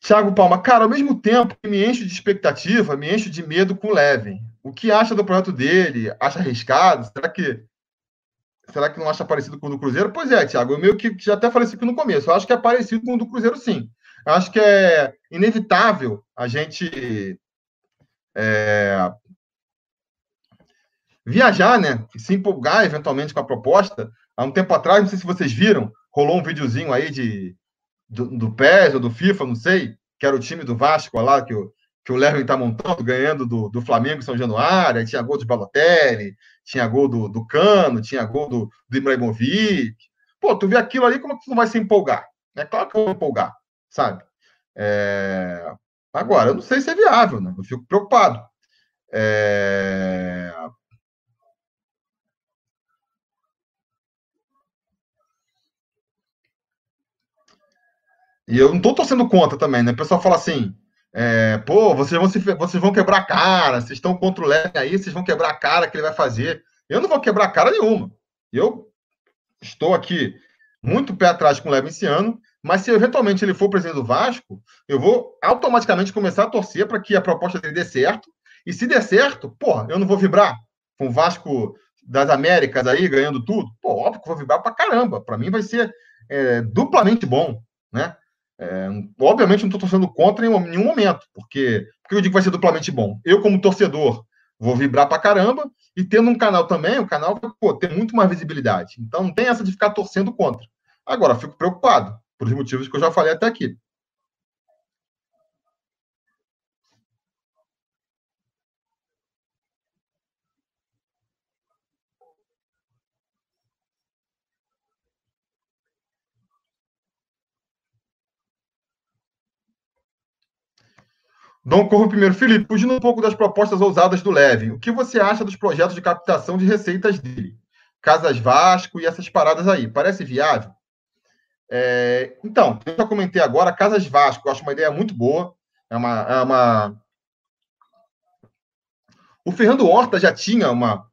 Thiago Palma, cara, ao mesmo tempo que me encho de expectativa, me encho de medo com o Levin. O que acha do projeto dele? Acha arriscado? Será que será que não acha parecido com o do Cruzeiro? Pois é, Thiago, eu meio que já até falei isso aqui no começo. Eu acho que é parecido com o do Cruzeiro, sim. Eu acho que é inevitável a gente é, viajar, né? Se empolgar eventualmente com a proposta. Há um tempo atrás, não sei se vocês viram, rolou um videozinho aí de do, do PES ou do FIFA, não sei, que era o time do Vasco lá, que o, que o Lerwin está montando, ganhando do, do Flamengo em São Januário, tinha gol de Balotelli, tinha gol do, do Cano, tinha gol do, do Ibrahimovic. Pô, tu vê aquilo ali, como que tu não vai se empolgar? É claro que eu vou empolgar, sabe? É... Agora, eu não sei se é viável, né? Eu fico preocupado. É... E eu não tô torcendo contra também, né? O pessoal fala assim, é, pô, vocês vão, se, vocês vão quebrar a cara, vocês estão contra o Leme aí, vocês vão quebrar a cara que ele vai fazer. Eu não vou quebrar cara nenhuma. Eu estou aqui muito pé atrás com o Leme esse ano, mas se eventualmente ele for presidente do Vasco, eu vou automaticamente começar a torcer para que a proposta dele dê certo. E se der certo, pô, eu não vou vibrar com o Vasco das Américas aí ganhando tudo. Pô, óbvio que eu vou vibrar para caramba. Para mim vai ser é, duplamente bom, né? É, obviamente, não estou torcendo contra em nenhum momento, porque, porque eu digo que vai ser duplamente bom. Eu, como torcedor, vou vibrar pra caramba, e tendo um canal também, o canal vai ter muito mais visibilidade. Então, não tem essa de ficar torcendo contra. Agora, fico preocupado, por os motivos que eu já falei até aqui. Dom Corvo primeiro. Felipe, fugindo um pouco das propostas ousadas do Levin, o que você acha dos projetos de captação de receitas dele? Casas Vasco e essas paradas aí. Parece viável? É, então, eu já comentei agora, Casas Vasco, eu acho uma ideia muito boa. É uma, é uma... O Fernando Horta já tinha uma,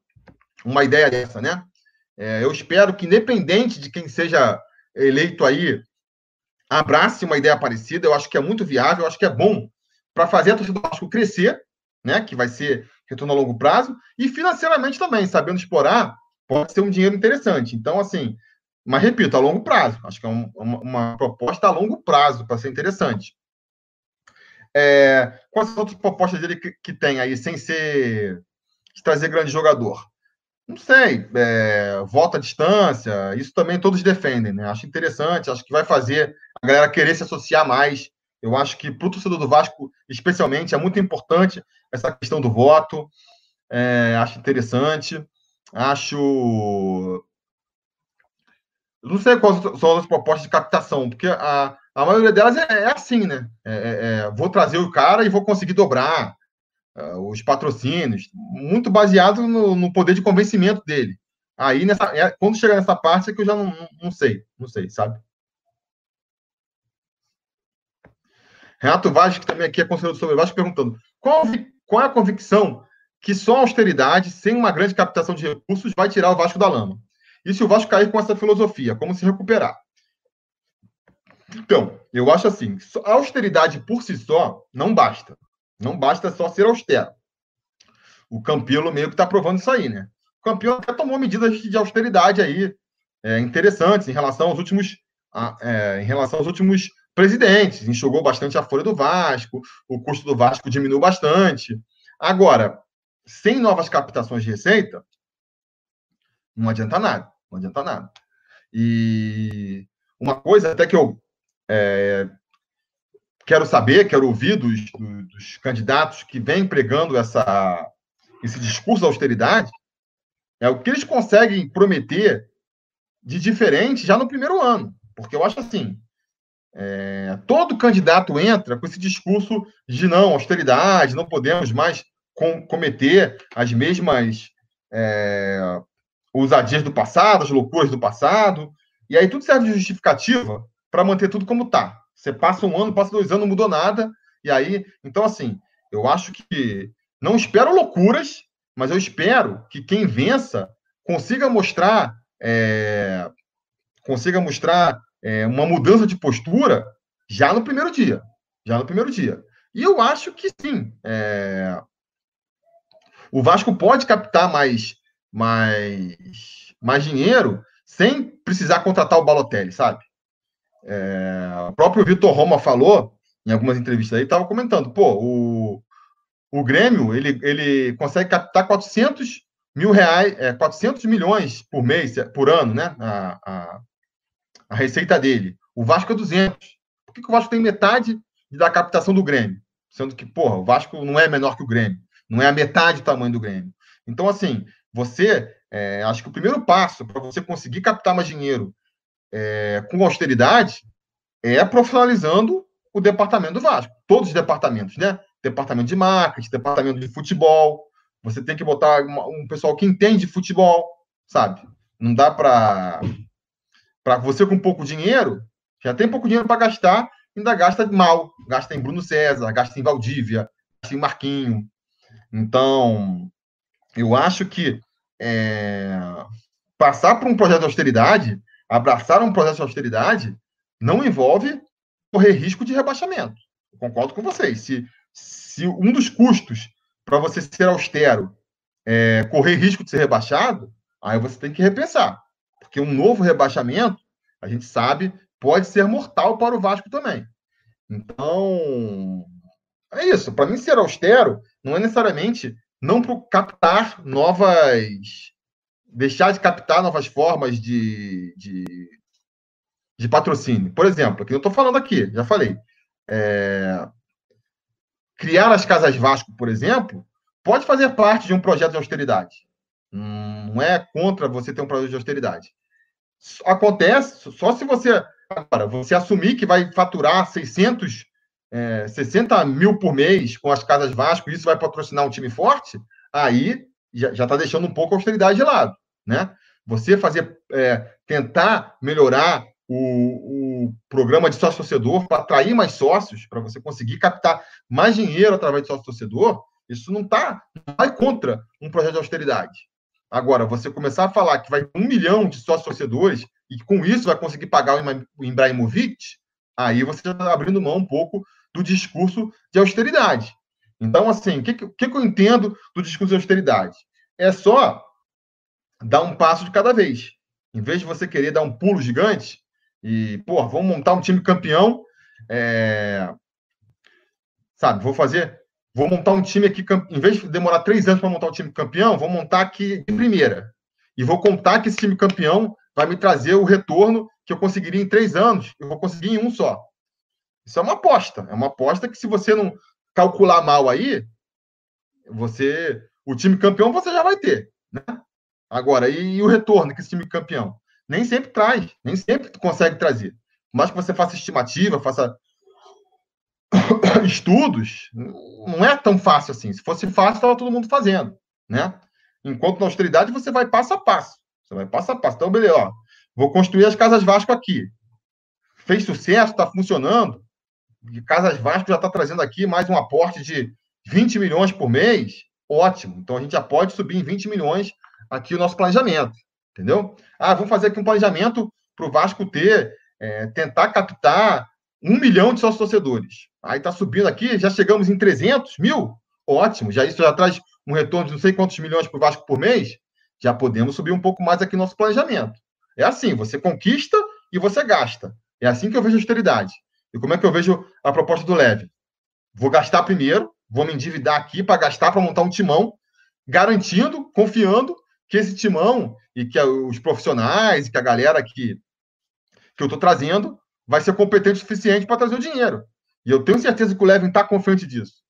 uma ideia dessa, né? É, eu espero que, independente de quem seja eleito aí, abrace uma ideia parecida. Eu acho que é muito viável, eu acho que é bom para fazer a torcida do Vasco crescer, né? Que vai ser retorno a longo prazo, e financeiramente também, sabendo explorar, pode ser um dinheiro interessante. Então, assim, mas repito, a longo prazo. Acho que é um, uma, uma, proposta a longo prazo para ser interessante. É, quais as outras propostas dele que, que tem aí, sem ser de trazer grande jogador? Não sei, é, volta à distância, isso também todos defendem, né? Acho interessante, acho que vai fazer a galera querer se associar mais. Eu acho que para o torcedor do Vasco, especialmente, é muito importante essa questão do voto. É, acho interessante. Acho não sei quais são as propostas de captação, porque a, a maioria delas é, é assim, né? É, é, é vou trazer o cara e vou conseguir dobrar uh, os patrocínios, muito baseado no, no, poder de convencimento dele. Aí, nessa, é, quando chegar nessa parte, é que eu já não, não sei, não sei, sabe? Renato Vaz, que também aqui é conselheiro sobre Vasco, perguntando qual, qual é a convicção que só austeridade, sem uma grande captação de recursos, vai tirar o Vasco da lama? E se o Vasco cair com essa filosofia, como se recuperar? Então, eu acho assim, a austeridade por si só não basta. Não basta só ser austero. O Campilo meio que está provando isso aí, né? O Campilo até tomou medidas de austeridade aí é, interessantes em relação aos últimos, a, é, em relação aos últimos presidentes. Enxugou bastante a folha do Vasco, o custo do Vasco diminuiu bastante. Agora, sem novas captações de receita, não adianta nada. Não adianta nada. E uma coisa até que eu é, quero saber, quero ouvir dos, dos, candidatos que vêm pregando essa, esse discurso da austeridade, é o que eles conseguem prometer de diferente já no primeiro ano. Porque eu acho assim, é, todo candidato entra com esse discurso de não, austeridade, não podemos mais com, cometer as mesmas é, ousadias do passado, as loucuras do passado, e aí tudo serve de justificativa para manter tudo como está. Você passa um ano, passa dois anos, não mudou nada, e aí, então assim, eu acho que não espero loucuras, mas eu espero que quem vença consiga mostrar é, consiga mostrar é, uma mudança de postura já no primeiro dia, já no primeiro dia. E eu acho que sim, é, o Vasco pode captar mais mais, mais dinheiro sem precisar contratar o Balotelli, sabe? É, o próprio Vitor Roma falou em algumas entrevistas aí, estava comentando, pô, o, o Grêmio, ele, ele consegue captar 400 mil reais, é, 400 milhões por mês, por ano, né? A, a, a receita dele. O Vasco é 200. Por que, que o Vasco tem metade da captação do Grêmio? Sendo que, porra, o Vasco não é menor que o Grêmio. Não é a metade do tamanho do Grêmio. Então, assim, você, é, acho que o primeiro passo para você conseguir captar mais dinheiro é, com austeridade é profissionalizando o departamento do Vasco. Todos os departamentos, né? Departamento de marketing, departamento de futebol. Você tem que botar um pessoal que entende futebol, sabe? Não dá para para você com pouco dinheiro, já tem pouco dinheiro para gastar, ainda gasta mal, gasta em Bruno César, gasta em Valdívia, gasta em Marquinho. Então, eu acho que é, passar por um projeto de austeridade, abraçar um projeto de austeridade, não envolve correr risco de rebaixamento. Eu concordo com vocês. Se, se um dos custos para você ser austero é correr risco de ser rebaixado, aí você tem que repensar. Porque um novo rebaixamento, a gente sabe, pode ser mortal para o Vasco também. Então, é isso. Para mim, ser austero não é necessariamente não captar novas. deixar de captar novas formas de, de, de patrocínio. Por exemplo, aqui eu estou falando aqui, já falei. É, criar as casas Vasco, por exemplo, pode fazer parte de um projeto de austeridade. Não é contra você ter um projeto de austeridade. Acontece só se você agora você assumir que vai faturar 600 é, 60 mil por mês com as casas Vasco, isso vai patrocinar um time forte, aí já está deixando um pouco a austeridade de lado, né? Você fazer, é, tentar melhorar o, o, programa de sócio-torcedor para atrair mais sócios, para você conseguir captar mais dinheiro através de sócio-torcedor, isso não está, vai contra um projeto de austeridade. Agora, você começar a falar que vai ter um milhão de sócios-torcedores e que com isso vai conseguir pagar o Ibrahimovic, aí você já está abrindo mão um pouco do discurso de austeridade. Então, assim, o que, que, que eu entendo do discurso de austeridade? É só dar um passo de cada vez. Em vez de você querer dar um pulo gigante e, pô, vamos montar um time campeão, é... sabe, vou fazer, vou montar um time aqui, em vez de demorar três anos para montar um time campeão, vou montar aqui de primeira. E vou contar que esse time campeão vai me trazer o retorno que eu conseguiria em três anos, eu vou conseguir em um só. Isso é uma aposta. É uma aposta que, se você não calcular mal aí, você. O time campeão você já vai ter. Né? Agora, e, e o retorno que esse time campeão? Nem sempre traz, nem sempre consegue trazer. Mas que você faça estimativa, faça estudos, não é tão fácil assim. Se fosse fácil, estava todo mundo fazendo, né? Enquanto na austeridade você vai passo a passo. Você vai passo a passo. Então, beleza, ó, vou construir as casas Vasco aqui. Fez sucesso, está funcionando de Casas Vasco já está trazendo aqui mais um aporte de 20 milhões por mês, ótimo. Então a gente já pode subir em 20 milhões aqui o nosso planejamento, entendeu? Ah, vamos fazer aqui um planejamento para o Vasco ter, é, tentar captar um milhão de sócios torcedores. Aí está subindo aqui, já chegamos em 300 mil, ótimo. Já isso já traz um retorno de não sei quantos milhões para o Vasco por mês. Já podemos subir um pouco mais aqui no nosso planejamento. É assim, você conquista e você gasta. É assim que eu vejo a austeridade. E como é que eu vejo a proposta do Leve? Vou gastar primeiro, vou me endividar aqui para gastar para montar um timão, garantindo, confiando que esse timão e que os profissionais que a galera que, que eu estou trazendo vai ser competente o suficiente para trazer o dinheiro. E eu tenho certeza que o Levin está confiante disso.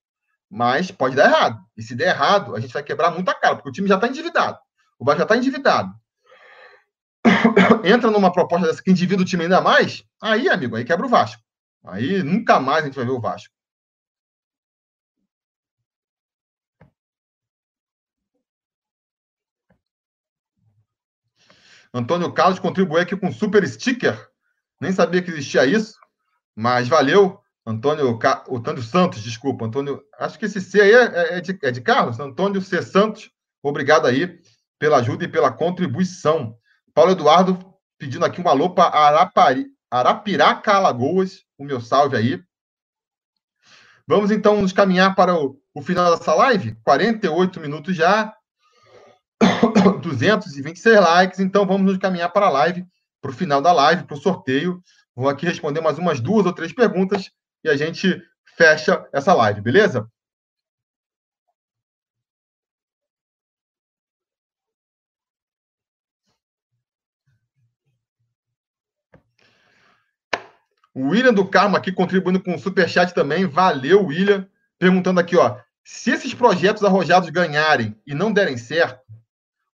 Mas pode dar errado. E se der errado, a gente vai quebrar muita cara, porque o time já está endividado. O Vasco já está endividado. Entra numa proposta dessa que endivida o time ainda mais, aí, amigo, aí quebra o Vasco. Aí nunca mais a gente vai ver o Vasco. Antônio Carlos contribuiu aqui com super sticker. Nem sabia que existia isso, mas valeu. Antônio, o Antônio Santos, desculpa. Antônio, acho que esse C aí é, é, de, é de Carlos. Antônio C. Santos, obrigado aí pela ajuda e pela contribuição. Paulo Eduardo pedindo aqui um alô para Arapari, Arapiraca, Alagoas. O meu salve aí. Vamos então nos caminhar para o, o final dessa live. 48 minutos já. 226 likes. Então vamos nos caminhar para a live, para o final da live, para o sorteio. Vou aqui responder mais umas duas ou três perguntas e a gente fecha essa live, beleza? O William do Carmo aqui contribuindo com o superchat também. Valeu, William. Perguntando aqui, ó. Se esses projetos arrojados ganharem e não derem certo,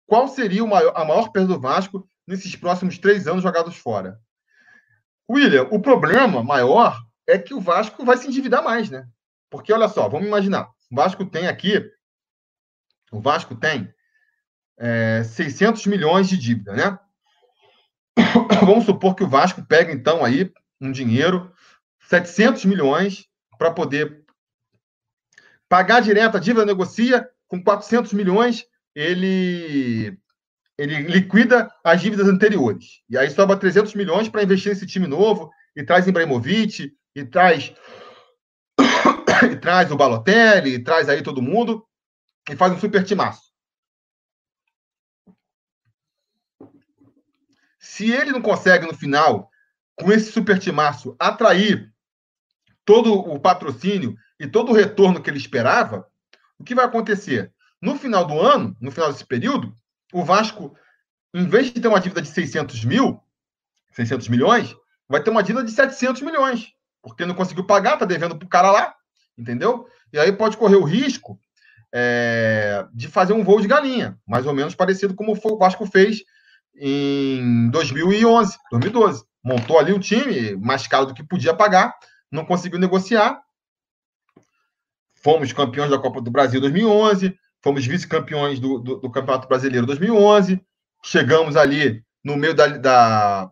qual seria maior, a maior perda do Vasco nesses próximos três anos jogados fora? William, o problema maior é que o Vasco vai se endividar mais, né? Porque, olha só, vamos imaginar. O Vasco tem aqui. O Vasco tem é, 600 milhões de dívida, né? Vamos supor que o Vasco pega, então, aí, um dinheiro, 700 milhões, para poder pagar direto, a dívida negocia, com 400 milhões, ele, ele liquida as dívidas anteriores. E aí sobra 300 milhões para investir nesse time novo, e traz Ibrahimovic, e traz, e traz o Balotelli, e traz aí todo mundo, e faz um super timaço. Se ele não consegue, no final, com esse super timaço, atrair todo o patrocínio e todo o retorno que ele esperava, o que vai acontecer? No final do ano, no final desse período, o Vasco, em vez de ter uma dívida de 600 mil, 600 milhões, vai ter uma dívida de 700 milhões, porque não conseguiu pagar, está devendo para o cara lá, entendeu? E aí pode correr o risco é, de fazer um voo de galinha, mais ou menos parecido como o Vasco fez em 2011, 2012 montou ali o time mais caro do que podia pagar, não conseguiu negociar, fomos campeões da Copa do Brasil 2011, fomos vice-campeões do, do, do, Campeonato Brasileiro 2011, chegamos ali no meio da, da,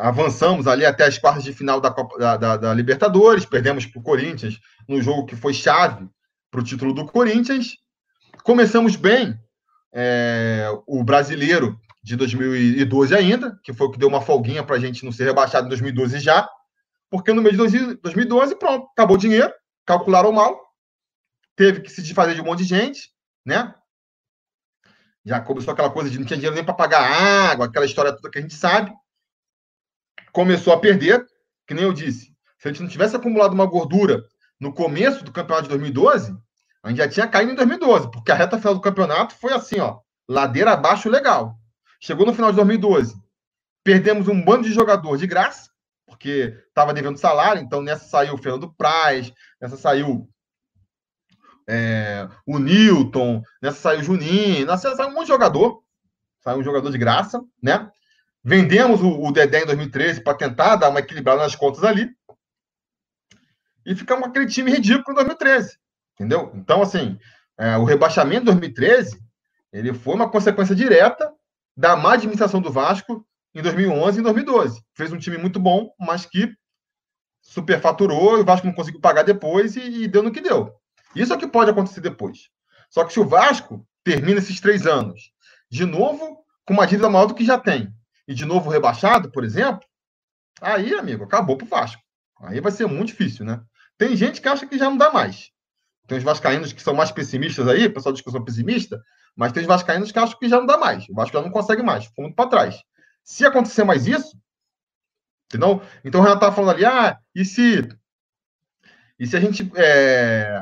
avançamos ali até as quartas de final da, Copa, da, da, da Libertadores, perdemos para o Corinthians no jogo que foi chave para o título do Corinthians. Começamos bem é, o brasileiro de 2012 ainda, que foi o que deu uma folguinha para a gente não ser rebaixado em 2012 já, porque no mês de 2012, pronto, acabou o dinheiro, calcularam mal, teve que se desfazer de um monte de gente, né? Já começou aquela coisa de não tinha dinheiro nem para pagar água, aquela história toda que a gente sabe começou a perder, que nem eu disse. Se a gente não tivesse acumulado uma gordura no começo do campeonato de 2012, a gente já tinha caído em 2012, porque a reta final do campeonato foi assim, ó, ladeira abaixo legal. Chegou no final de 2012, perdemos um bando de jogador de graça, porque estava devendo salário, então nessa saiu o Fernando Praz, nessa saiu é, o Newton, nessa saiu o Juninho, nessa saiu um monte de jogador, saiu um jogador de graça, né? Vendemos o, o Dedé em 2013 para tentar dar uma equilibrada nas contas ali. E ficamos aquele time ridículo em 2013. Entendeu? Então, assim, é, o rebaixamento de 2013 ele foi uma consequência direta da má administração do Vasco em 2011 e 2012. Fez um time muito bom, mas que superfaturou o Vasco não conseguiu pagar depois e, e deu no que deu. Isso é o que pode acontecer depois. Só que se o Vasco termina esses três anos de novo com uma dívida maior do que já tem e de novo rebaixado, por exemplo, aí, amigo, acabou pro Vasco. Aí vai ser muito difícil, né? Tem gente que acha que já não dá mais. Tem os vascaínos que são mais pessimistas aí, o pessoal diz que eu sou pessimista, mas tem os vascaínos que acham que já não dá mais. O Vasco já não consegue mais, ficou muito para trás. Se acontecer mais isso, entendeu? Então o Renato estava falando ali, ah, e se, e se a gente é...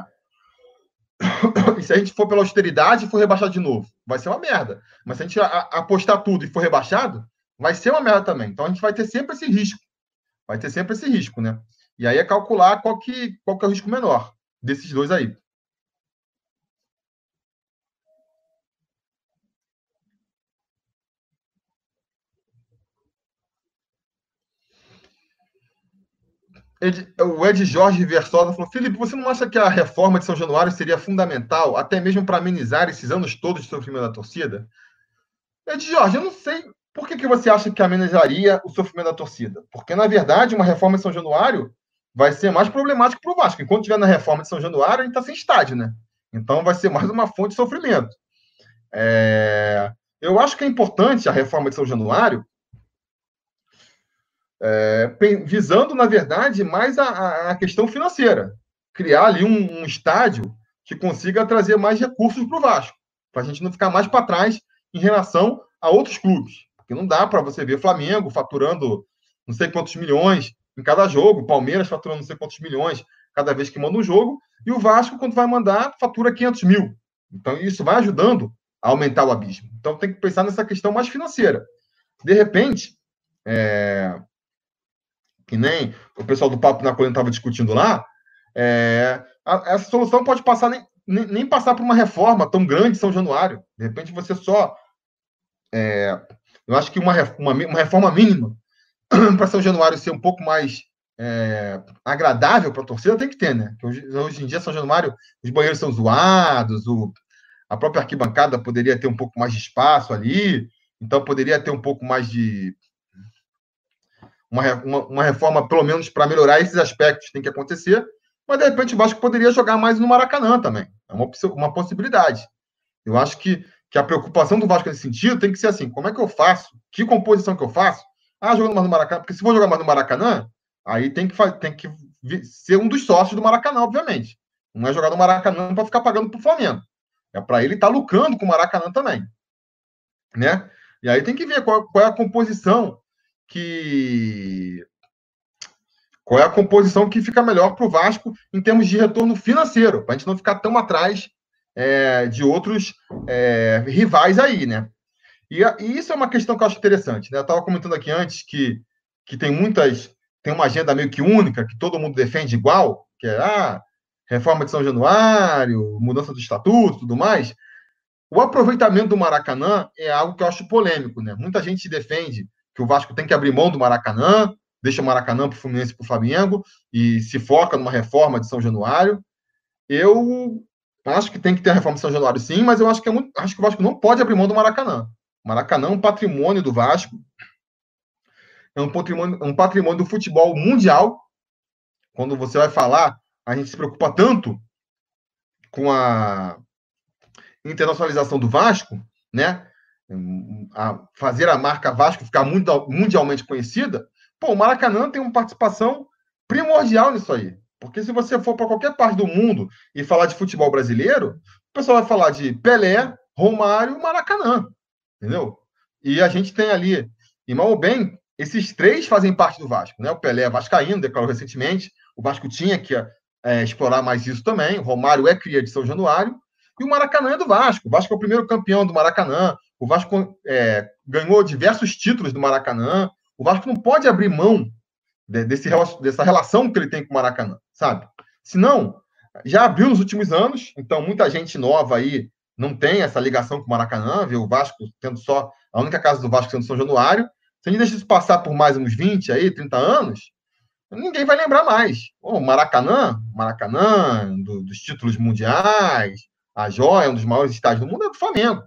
e se a gente for pela austeridade e for rebaixado de novo? Vai ser uma merda. Mas se a gente apostar tudo e for rebaixado, vai ser uma merda também. Então a gente vai ter sempre esse risco. Vai ter sempre esse risco, né? E aí é calcular qual que, qual que é o risco menor desses dois aí. Ed, o Ed Jorge Versosa falou: Felipe, você não acha que a reforma de São Januário seria fundamental, até mesmo para amenizar esses anos todos de sofrimento da torcida? Ed Jorge, eu não sei por que, que você acha que amenizaria o sofrimento da torcida? Porque, na verdade, uma reforma de São Januário vai ser mais problemático para o Vasco. Enquanto tiver na reforma de São Januário, a gente está sem estádio, né? Então vai ser mais uma fonte de sofrimento. É... Eu acho que é importante a reforma de São Januário, é... visando, na verdade, mais a, a, questão financeira. Criar ali um, um estádio que consiga trazer mais recursos para o Vasco, para a gente não ficar mais para trás em relação a outros clubes. Porque não dá para você ver Flamengo faturando não sei quantos milhões em cada jogo, Palmeiras faturando não sei quantos milhões cada vez que manda um jogo, e o Vasco, quando vai mandar, fatura 500 mil. Então, isso vai ajudando a aumentar o abismo. Então, tem que pensar nessa questão mais financeira. De repente, é... que nem o pessoal do Papo na Colina estava discutindo lá, é... essa solução pode passar nem, nem, passar por uma reforma tão grande em São Januário. De repente, você só é, eu acho que uma, uma, uma reforma mínima para São Januário ser um pouco mais é, agradável para a torcida tem que ter, né? Hoje, hoje, em dia, São Januário, os banheiros são zoados, o, a própria arquibancada poderia ter um pouco mais de espaço ali, então poderia ter um pouco mais de. Uma, uma, uma reforma, pelo menos, para melhorar esses aspectos, tem que acontecer. Mas, de repente, o Vasco poderia jogar mais no Maracanã também. É uma, uma possibilidade. Eu acho que que a preocupação do Vasco nesse sentido tem que ser assim: como é que eu faço? Que composição que eu faço? Ah, jogando mais no Maracanã, porque se for jogar mais no Maracanã, aí tem que, tem que ser um dos sócios do Maracanã, obviamente. Não é jogar no Maracanã para ficar pagando para o Flamengo. É para ele estar tá lucrando com o Maracanã também. Né? E aí tem que ver qual, qual é a composição que. Qual é a composição que fica melhor para o Vasco em termos de retorno financeiro, para a gente não ficar tão atrás é, de outros é, rivais aí, né? E, e, isso é uma questão que eu acho interessante, né? Eu estava comentando aqui antes que, que tem muitas, tem uma agenda meio que única, que todo mundo defende igual, que é ah, reforma de São Januário, mudança do estatuto, tudo mais. O aproveitamento do Maracanã é algo que eu acho polêmico, né? Muita gente defende que o Vasco tem que abrir mão do Maracanã, deixa o Maracanã para o Fluminense e para o Flamengo e se foca numa reforma de São Januário. Eu acho que tem que ter a reforma de São Januário, sim, mas eu acho que, é muito, acho que o Vasco não pode abrir mão do Maracanã. O Maracanã é um patrimônio do Vasco, é um patrimônio, um patrimônio do futebol mundial. Quando você vai falar, a gente se preocupa tanto com a internacionalização do Vasco, né? A fazer a marca Vasco ficar mundialmente conhecida. Pô, o Maracanã tem uma participação primordial nisso aí. Porque se você for para qualquer parte do mundo e falar de futebol brasileiro, o pessoal vai falar de Pelé, Romário Maracanã. Entendeu? E a gente tem ali, e mal ou bem, esses três fazem parte do Vasco. Né? O Pelé é vascaíno, declarou recentemente. O Vasco tinha que é, explorar mais isso também. O Romário é cria de São Januário. E o Maracanã é do Vasco. O Vasco é o primeiro campeão do Maracanã. O Vasco é, ganhou diversos títulos do Maracanã. O Vasco não pode abrir mão desse, dessa relação que ele tem com o Maracanã, sabe? Senão, já abriu nos últimos anos, então muita gente nova aí não tem essa ligação com o Maracanã, vê o Vasco tendo só a única casa do Vasco sendo São Januário. Se a gente deixa isso passar por mais uns 20 aí, 30 anos, ninguém vai lembrar mais. O Maracanã, Maracanã, do, dos títulos mundiais, a joia, um dos maiores estádios do mundo, é do Flamengo.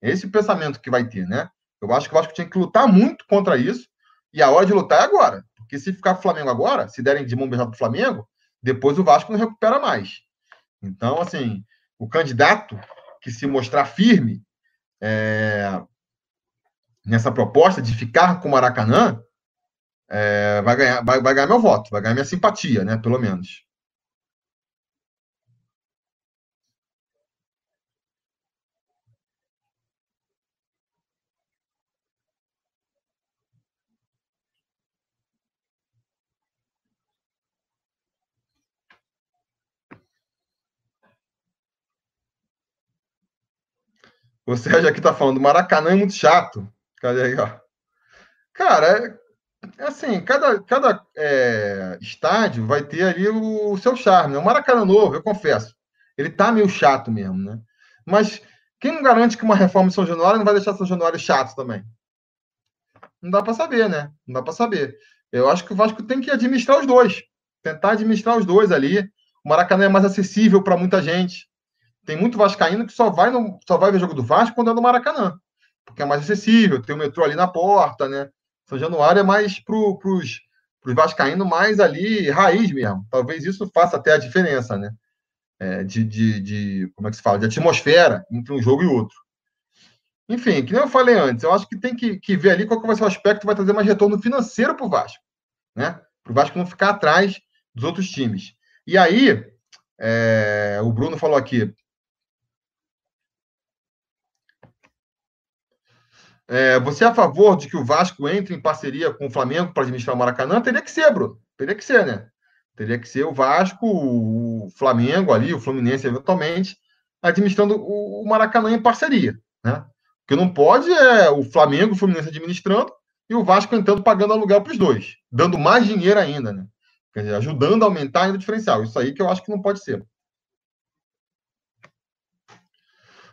Esse pensamento que vai ter, né? Eu acho que o Vasco tinha que lutar muito contra isso, e a hora de lutar é agora. Porque se ficar Flamengo agora, se derem de mão beijada pro Flamengo, depois o Vasco não recupera mais. Então, assim, o candidato que se mostrar firme é, nessa proposta de ficar com o Maracanã, é, vai, ganhar, vai, vai ganhar meu voto, vai ganhar minha simpatia, né? Pelo menos. O Sérgio aqui tá falando, Maracanã é muito chato. Cadê aí, ó? Cara, é, é assim, cada, cada é, estádio vai ter ali o, o seu charme. Né? O Maracanã novo, eu confesso, ele tá meio chato mesmo, né? Mas quem não garante que uma reforma em São Januário não vai deixar São Januário chato também? Não dá para saber, né? Não dá para saber. Eu acho que o Vasco tem que administrar os dois. Tentar administrar os dois ali. O Maracanã é mais acessível para muita gente. Tem muito vascaíno que só vai, no, só vai ver jogo do Vasco quando é no Maracanã, porque é mais acessível, tem o metrô ali na porta, né? São Januário é mais para os vascaínos mais ali, raiz mesmo. Talvez isso faça até a diferença, né? É, de, de, de, como é que se fala? De atmosfera entre um jogo e outro. Enfim, que nem eu falei antes, eu acho que tem que, que ver ali qual que vai ser o aspecto que vai trazer mais retorno financeiro para o Vasco, né? Para o Vasco não ficar atrás dos outros times. E aí, é, o Bruno falou aqui, É, você é a favor de que o Vasco entre em parceria com o Flamengo para administrar o Maracanã? Teria que ser, Bruno. Teria que ser, né? Teria que ser o Vasco, o Flamengo ali, o Fluminense eventualmente, administrando o Maracanã em parceria, né? Porque não pode é o Flamengo, o Fluminense administrando e o Vasco entrando pagando aluguel para os dois, dando mais dinheiro ainda, né? Quer dizer, ajudando a aumentar ainda o diferencial. Isso aí que eu acho que não pode ser.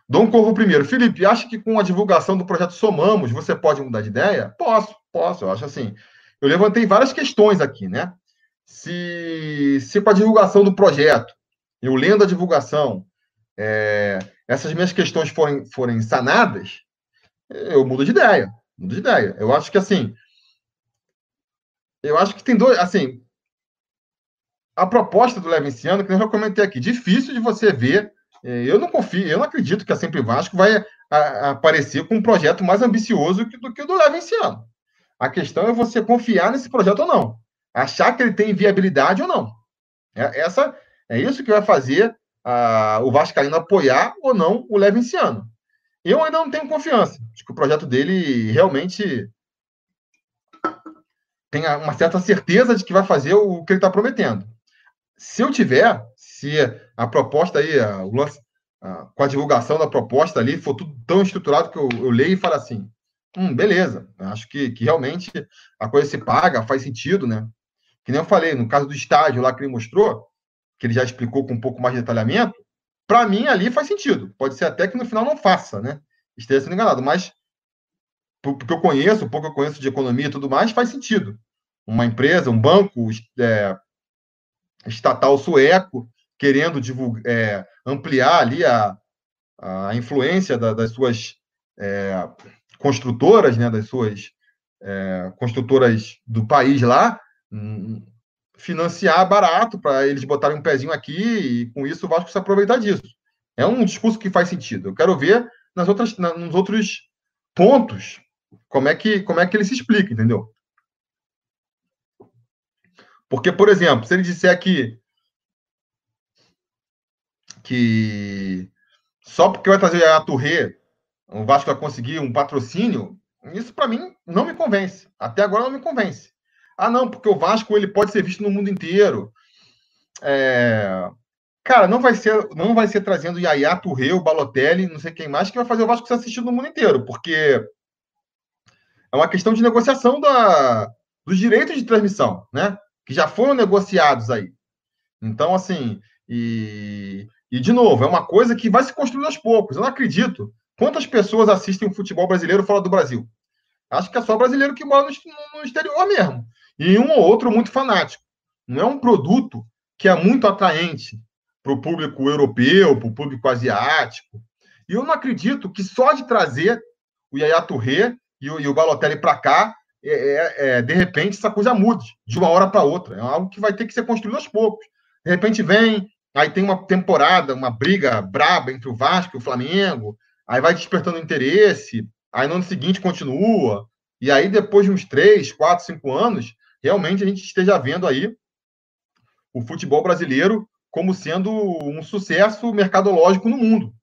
Dom Corvo primeiro. Felipe, acha que com a divulgação do projeto Somamos você pode mudar de ideia? Posso, posso. Eu acho assim. Eu levantei várias questões aqui, né? Se, se com a divulgação do projeto, eu lendo a divulgação, é, essas minhas questões forem, forem sanadas, eu mudo de ideia. Mudo de ideia. Eu acho que assim. Eu acho que tem dois. Assim, a proposta do Levinciano, que eu já comentei aqui, difícil de você ver eu não confio, eu não acredito que a Sempre Vasco vai a, aparecer com um projeto mais ambicioso do que o do Leva esse ano. A questão é você confiar nesse projeto ou não. Achar que ele tem viabilidade ou não. É, essa, é isso que vai fazer a, o Vascaíno apoiar ou não o Leva esse ano. Eu ainda não tenho confiança de que o projeto dele realmente tenha uma certa certeza de que vai fazer o que ele está prometendo. Se eu tiver, se a proposta aí, a, o lance, a, com a divulgação da proposta ali, for tudo tão estruturado que eu, eu leio e falo assim, hum, beleza, acho que, que realmente a coisa se paga, faz sentido, né? Que nem eu falei, no caso do estágio lá que ele mostrou, que ele já explicou com um pouco mais de detalhamento, para mim ali faz sentido. Pode ser até que no final não faça, né? Esteja sendo enganado, mas porque eu conheço, pouco eu conheço de economia e tudo mais, faz sentido. uma empresa, um banco é, estatal sueco querendo divulgar, é, ampliar ali a, a influência da, das suas é, construtoras, né, das suas é, construtoras do país lá, hum, financiar barato para eles botarem um pezinho aqui e com isso o Vasco se aproveitar disso. É um discurso que faz sentido. Eu quero ver nas outras, nos outros pontos como é que como é que ele se explica, entendeu? Porque, por exemplo, se ele disser que que só porque vai trazer a Touré, o Vasco vai conseguir um patrocínio, isso para mim não me convence. Até agora não me convence. Ah, não, porque o Vasco ele pode ser visto no mundo inteiro. É... Cara, não vai ser, não vai ser trazendo Yaya, Touré, o Balotelli, não sei quem mais, que vai fazer o Vasco ser assistido no mundo inteiro, porque é uma questão de negociação da, dos direitos de transmissão, né? Que já foram negociados aí. Então, assim, e, e, de novo, é uma coisa que vai se construindo aos poucos. Eu não acredito. Quantas pessoas assistem o futebol brasileiro fora do Brasil? Acho que é só brasileiro que mora no, exterior mesmo. E um ou outro muito fanático. Não é um produto que é muito atraente para o público europeu, para o público asiático. E eu não acredito que só de trazer o Yaya Touré e o, e o Balotelli para cá, é, é, é, de repente essa coisa mude de uma hora para outra. É algo que vai ter que ser construído aos poucos. De repente vem, aí tem uma temporada, uma briga braba entre o Vasco e o Flamengo, aí vai despertando interesse, aí no ano seguinte continua, e aí depois de uns três, quatro, cinco anos, realmente a gente esteja vendo aí o futebol brasileiro como sendo um sucesso mercadológico no mundo.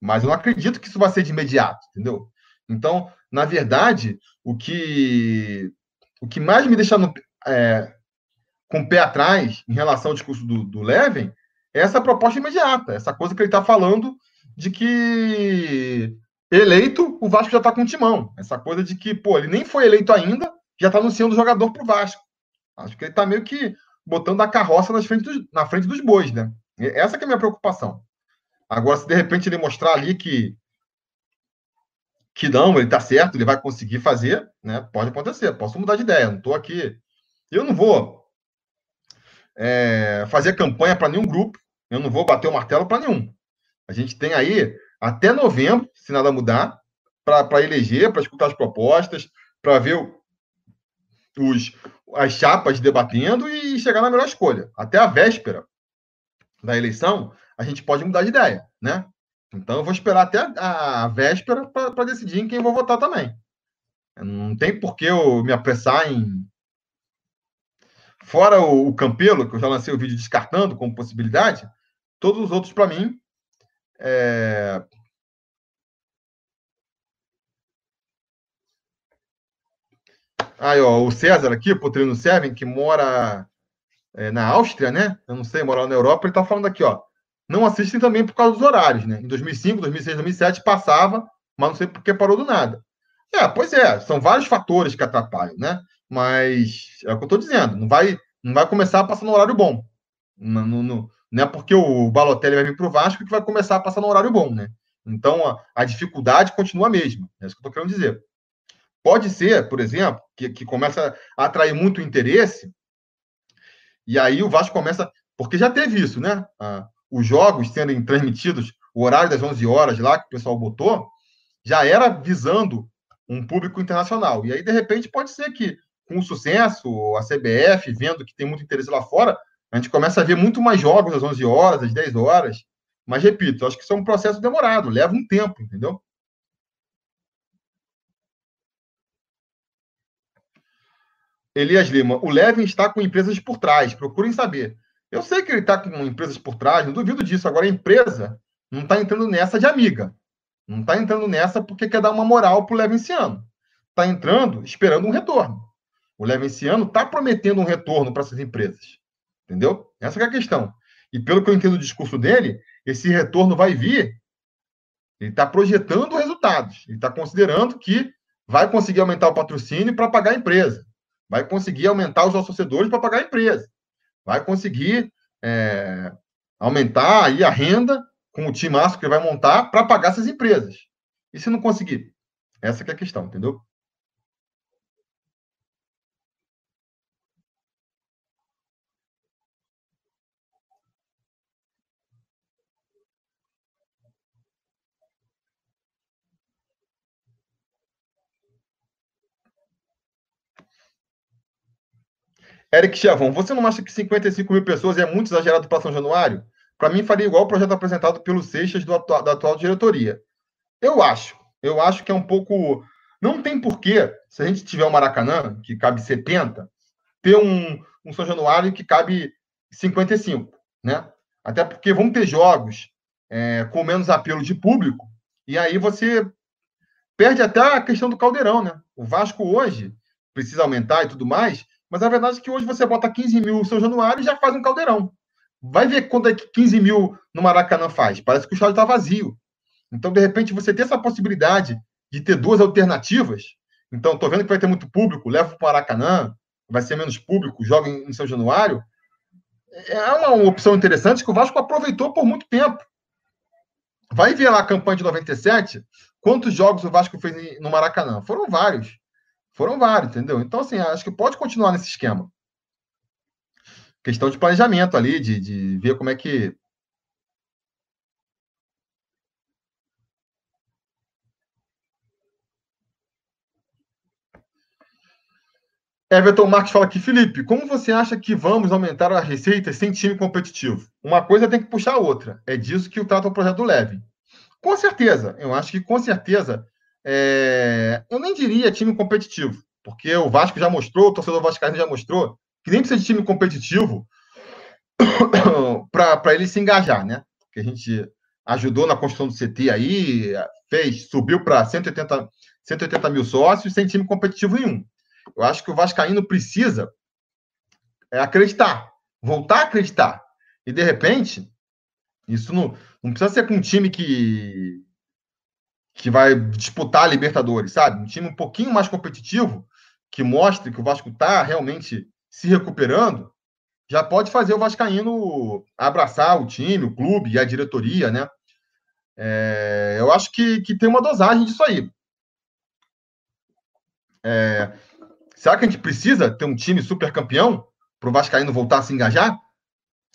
Mas eu não acredito que isso vai ser de imediato, entendeu? Então, na verdade, o que, o que mais me deixa no, é, com o pé atrás em relação ao discurso do, do Levin é essa proposta imediata, essa coisa que ele está falando de que eleito, o Vasco já está com timão. Essa coisa de que, pô, ele nem foi eleito ainda, já está anunciando o jogador para o Vasco. Acho que ele está meio que botando a carroça nas frente dos, na frente dos bois, né? Essa é a minha preocupação. Agora, se de repente ele mostrar ali que que não, ele está certo, ele vai conseguir fazer, né? Pode acontecer, posso mudar de ideia, não estou aqui. Eu não vou é, fazer campanha para nenhum grupo, eu não vou bater o martelo para nenhum. A gente tem aí até novembro, se nada mudar, para eleger, para escutar as propostas, para ver os, as chapas debatendo e chegar na melhor escolha. Até a véspera da eleição, a gente pode mudar de ideia, né? Então, eu vou esperar até a, a véspera para decidir em quem vou votar também. Não tem por que eu me apressar em Fora o, o Campelo, que eu já lancei o vídeo descartando como possibilidade, todos os outros, para mim, é... Aí, ó, o César aqui, o Potrino Seven, que mora é, na Áustria, né? Eu não sei, mora na Europa, ele está falando aqui, ó. Não assistem também por causa dos horários, né? Em 2005, 2006, 2007 passava, mas não sei por que parou do nada. É, pois é, são vários fatores que atrapalham, né? Mas é o que eu estou dizendo, não vai, não vai começar a passar no horário bom. No, no, não é porque o Balotelli vai vir para o Vasco que vai começar a passar no horário bom, né? Então a, a dificuldade continua a mesma. É isso que eu estou querendo dizer. Pode ser, por exemplo, que, que começa a atrair muito interesse, e aí o Vasco começa. Porque já teve isso, né? Ah, os jogos sendo transmitidos, o horário das 11 horas lá que o pessoal botou, já era visando um público internacional. E aí, de repente, pode ser que com sucesso, a CBF, vendo que tem muito interesse lá fora, a gente começa a ver muito mais jogos às 11 horas, às 10 horas. Mas, repito, acho que isso é um processo demorado, leva um tempo, entendeu? Elias Lima, o Levin está com empresas por trás, procurem saber. Eu sei que ele está com empresas por trás, não duvido disso. Agora, a empresa não está entrando nessa de amiga. Não está entrando nessa porque quer dar uma moral para o Levinciano. Está entrando esperando um retorno. O Levenciano está prometendo um retorno para essas empresas. Entendeu? Essa é a questão. E pelo que eu entendo do discurso dele, esse retorno vai vir. Ele está projetando resultados. Ele está considerando que vai conseguir aumentar o patrocínio para pagar a empresa. Vai conseguir aumentar os associadores para pagar a empresa. Vai conseguir é, aumentar aí a renda com o time que ele vai montar para pagar essas empresas. E se não conseguir? Essa é a questão, entendeu? Eric Chavon, você não acha que 55 mil pessoas é muito exagerado para São Januário? Para mim, faria igual o projeto apresentado pelo Seixas do da atual diretoria. Eu acho. Eu acho que é um pouco. Não tem porquê, se a gente tiver um Maracanã, que cabe 70, ter um, um São Januário que cabe 55, né? Até porque vão ter jogos é, com menos apelo de público, e aí você perde até a questão do caldeirão, né? O Vasco hoje precisa aumentar e tudo mais, mas a verdade é que hoje você bota 15 mil São Januário e já faz um caldeirão. Vai ver quanto é que 15 mil no Maracanã faz. Parece que o estádio está vazio. Então, de repente, você ter essa possibilidade de ter duas alternativas. Então, estou vendo que vai ter muito público, leva para o Maracanã, vai ser menos público, joga em São Januário. É uma opção interessante que o Vasco aproveitou por muito tempo. Vai ver lá a campanha de 97, quantos jogos o Vasco fez no Maracanã? Foram vários. Foram vários, entendeu? Então, assim, acho que pode continuar nesse esquema. Questão de planejamento ali, de, de ver como é que. Everton Marques fala aqui, Felipe, como você acha que vamos aumentar a receita sem time competitivo? Uma coisa tem que puxar a outra. É disso que o trata o projeto leve. Com certeza, eu acho que com certeza é... eu nem diria time competitivo, porque o Vasco já mostrou, o torcedor vascaíno já mostrou, que nem precisa de time competitivo para ele se engajar, né? Que a gente ajudou na construção do CT aí, fez, subiu para 180, 180 mil sócios sem time competitivo nenhum. Eu acho que o Vascaíno precisa é, acreditar, voltar a acreditar. E de repente, isso não, não precisa ser com um time que que vai disputar a Libertadores, sabe? Um time um pouquinho mais competitivo, que mostre que o Vasco está realmente se recuperando, já pode fazer o Vascaíno abraçar o time, o clube e a diretoria, né? É, eu acho que, que tem uma dosagem disso aí. É, será que a gente precisa ter um time super campeão para o Vascaíno voltar a se engajar?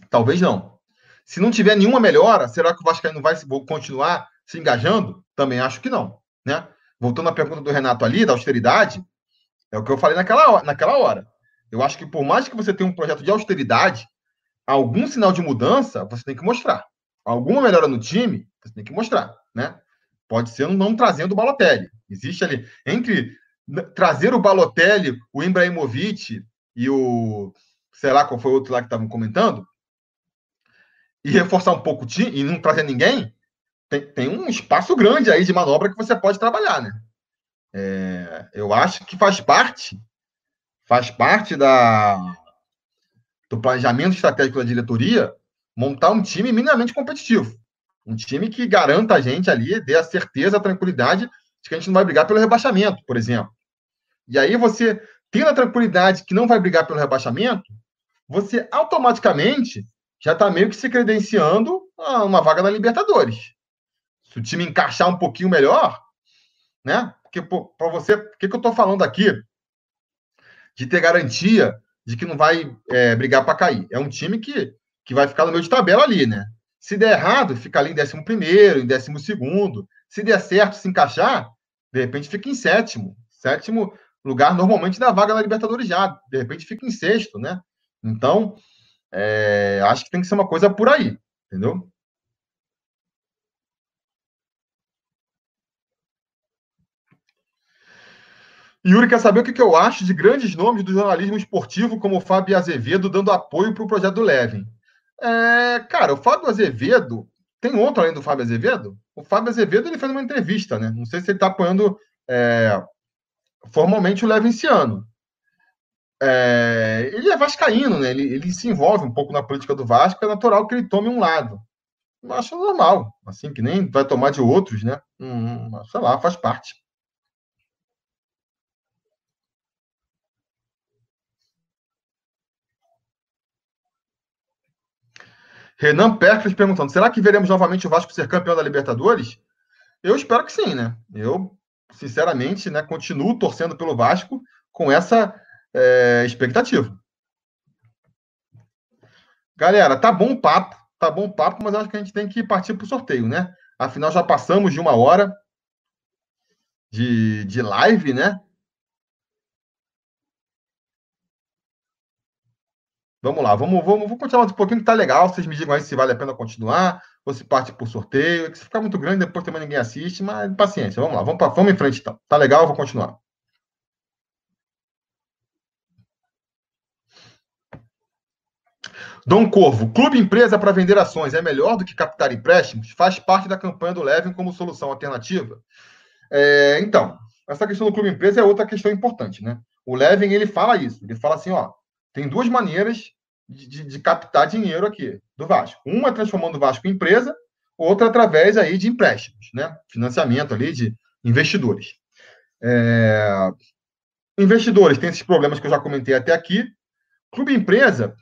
Talvez não. Se não tiver nenhuma melhora, será que o Vascaíno vai continuar se engajando? Também acho que não. Né? Voltando à pergunta do Renato ali, da austeridade, é o que eu falei naquela, naquela hora. Eu acho que por mais que você tenha um projeto de austeridade, algum sinal de mudança você tem que mostrar. Alguma melhora no time, você tem que mostrar, né? Pode ser não trazendo o Balotelli. Existe ali entre trazer o Balotelli, o Ibrahimovic e o sei lá qual foi o outro lá que estavam comentando, e reforçar um pouco o time e não trazer ninguém, tem, tem um espaço grande aí de manobra que você pode trabalhar, né? É, eu acho que faz parte, faz parte da, do planejamento estratégico da diretoria montar um time minimamente competitivo. Um time que garanta a gente ali, dê a certeza, a tranquilidade de que a gente não vai brigar pelo rebaixamento, por exemplo. E aí você, tendo a tranquilidade que não vai brigar pelo rebaixamento, você automaticamente já está meio que se credenciando a uma vaga na Libertadores. Se o time encaixar um pouquinho melhor, né? Porque para você, o que, que eu estou falando aqui? De ter garantia de que não vai é, brigar para cair. É um time que, que vai ficar no meio de tabela ali, né? Se der errado, fica ali em décimo primeiro, em décimo segundo. Se der certo, se encaixar, de repente fica em sétimo. Sétimo lugar normalmente da vaga na Libertadores já. De repente fica em sexto, né? Então, é, acho que tem que ser uma coisa por aí, entendeu? Yuri quer saber o que eu acho de grandes nomes do jornalismo esportivo, como o Fábio Azevedo, dando apoio para o projeto do Levin. É, cara, o Fábio Azevedo. Tem outro além do Fábio Azevedo? O Fábio Azevedo ele fez uma entrevista, né? Não sei se ele está apoiando é, formalmente o Levin esse ano. É, ele é vascaíno, né? Ele, ele, se envolve um pouco na política do Vasco, é natural que ele tome um lado. Eu acho normal, assim, que nem vai tomar de outros, né? Hum, sei lá, faz parte. Renan Perkles perguntando: será que veremos novamente o Vasco ser campeão da Libertadores? Eu espero que sim, né? Eu, sinceramente, né, continuo torcendo pelo Vasco com essa é, expectativa. Galera, tá bom o papo, tá bom o papo, mas acho que a gente tem que partir para o sorteio, né? Afinal, já passamos de uma hora de, de live, né? Vamos lá, vamos, vamos, vamos continuar um pouquinho que tá legal. Vocês me digam aí se vale a pena continuar, ou se parte por sorteio. Se ficar muito grande, depois também ninguém assiste, mas paciência, vamos lá, vamos, pra, vamos em frente então. Tá legal, vou continuar. Dom Corvo, clube empresa para vender ações é melhor do que captar empréstimos? Faz parte da campanha do Levin como solução alternativa? É, então, essa questão do clube empresa é outra questão importante, né? O Levin, ele fala isso, ele fala assim, ó, tem duas maneiras de, de, de captar dinheiro aqui do Vasco. Uma é transformando o Vasco em empresa, outra através aí de empréstimos, né? Financiamento ali de investidores. É... Investidores têm esses problemas que eu já comentei até aqui. Clube empresa,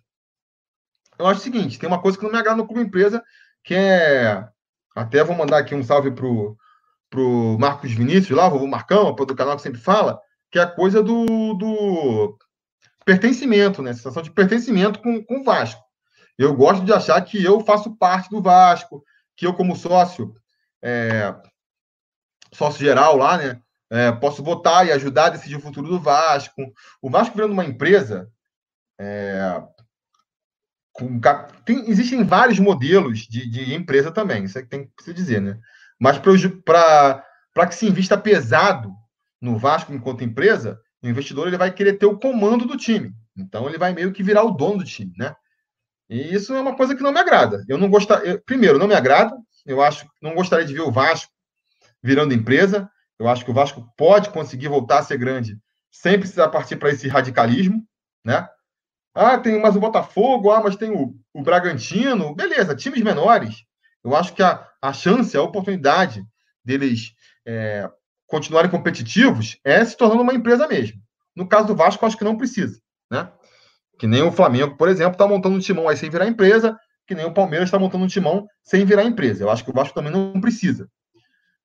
eu acho o seguinte: tem uma coisa que não me agrada no clube empresa, que é. Até vou mandar aqui um salve pro, pro Marcos Vinícius lá, o Marcão, do canal que sempre fala, que é a coisa do, do pertencimento, né? Sensação de pertencimento com, com o Vasco. Eu gosto de achar que eu faço parte do Vasco, que eu, como sócio, é, sócio geral lá, né? É, posso votar e ajudar a decidir o futuro do Vasco. O Vasco virando uma empresa. É, com, tem, existem vários modelos de, de, empresa também, isso é que tem que se dizer, né? Mas para que se invista pesado no Vasco enquanto empresa, o investidor ele vai querer ter o comando do time. Então ele vai meio que virar o dono do time, né? E isso é uma coisa que não me agrada. Eu não gostaria, primeiro, não me agrada. Eu acho, não gostaria de ver o Vasco virando empresa. Eu acho que o Vasco pode conseguir voltar a ser grande sem precisar partir para esse radicalismo, né? Ah, tem mais o Botafogo, ah, mas tem o, o Bragantino. Beleza, times menores. Eu acho que a, a chance, a oportunidade deles é, continuarem competitivos é se tornando uma empresa mesmo. No caso do Vasco, acho que não precisa, né? Que nem o Flamengo, por exemplo, está montando um timão aí sem virar empresa, que nem o Palmeiras está montando um timão sem virar empresa. Eu acho que o Vasco também não precisa.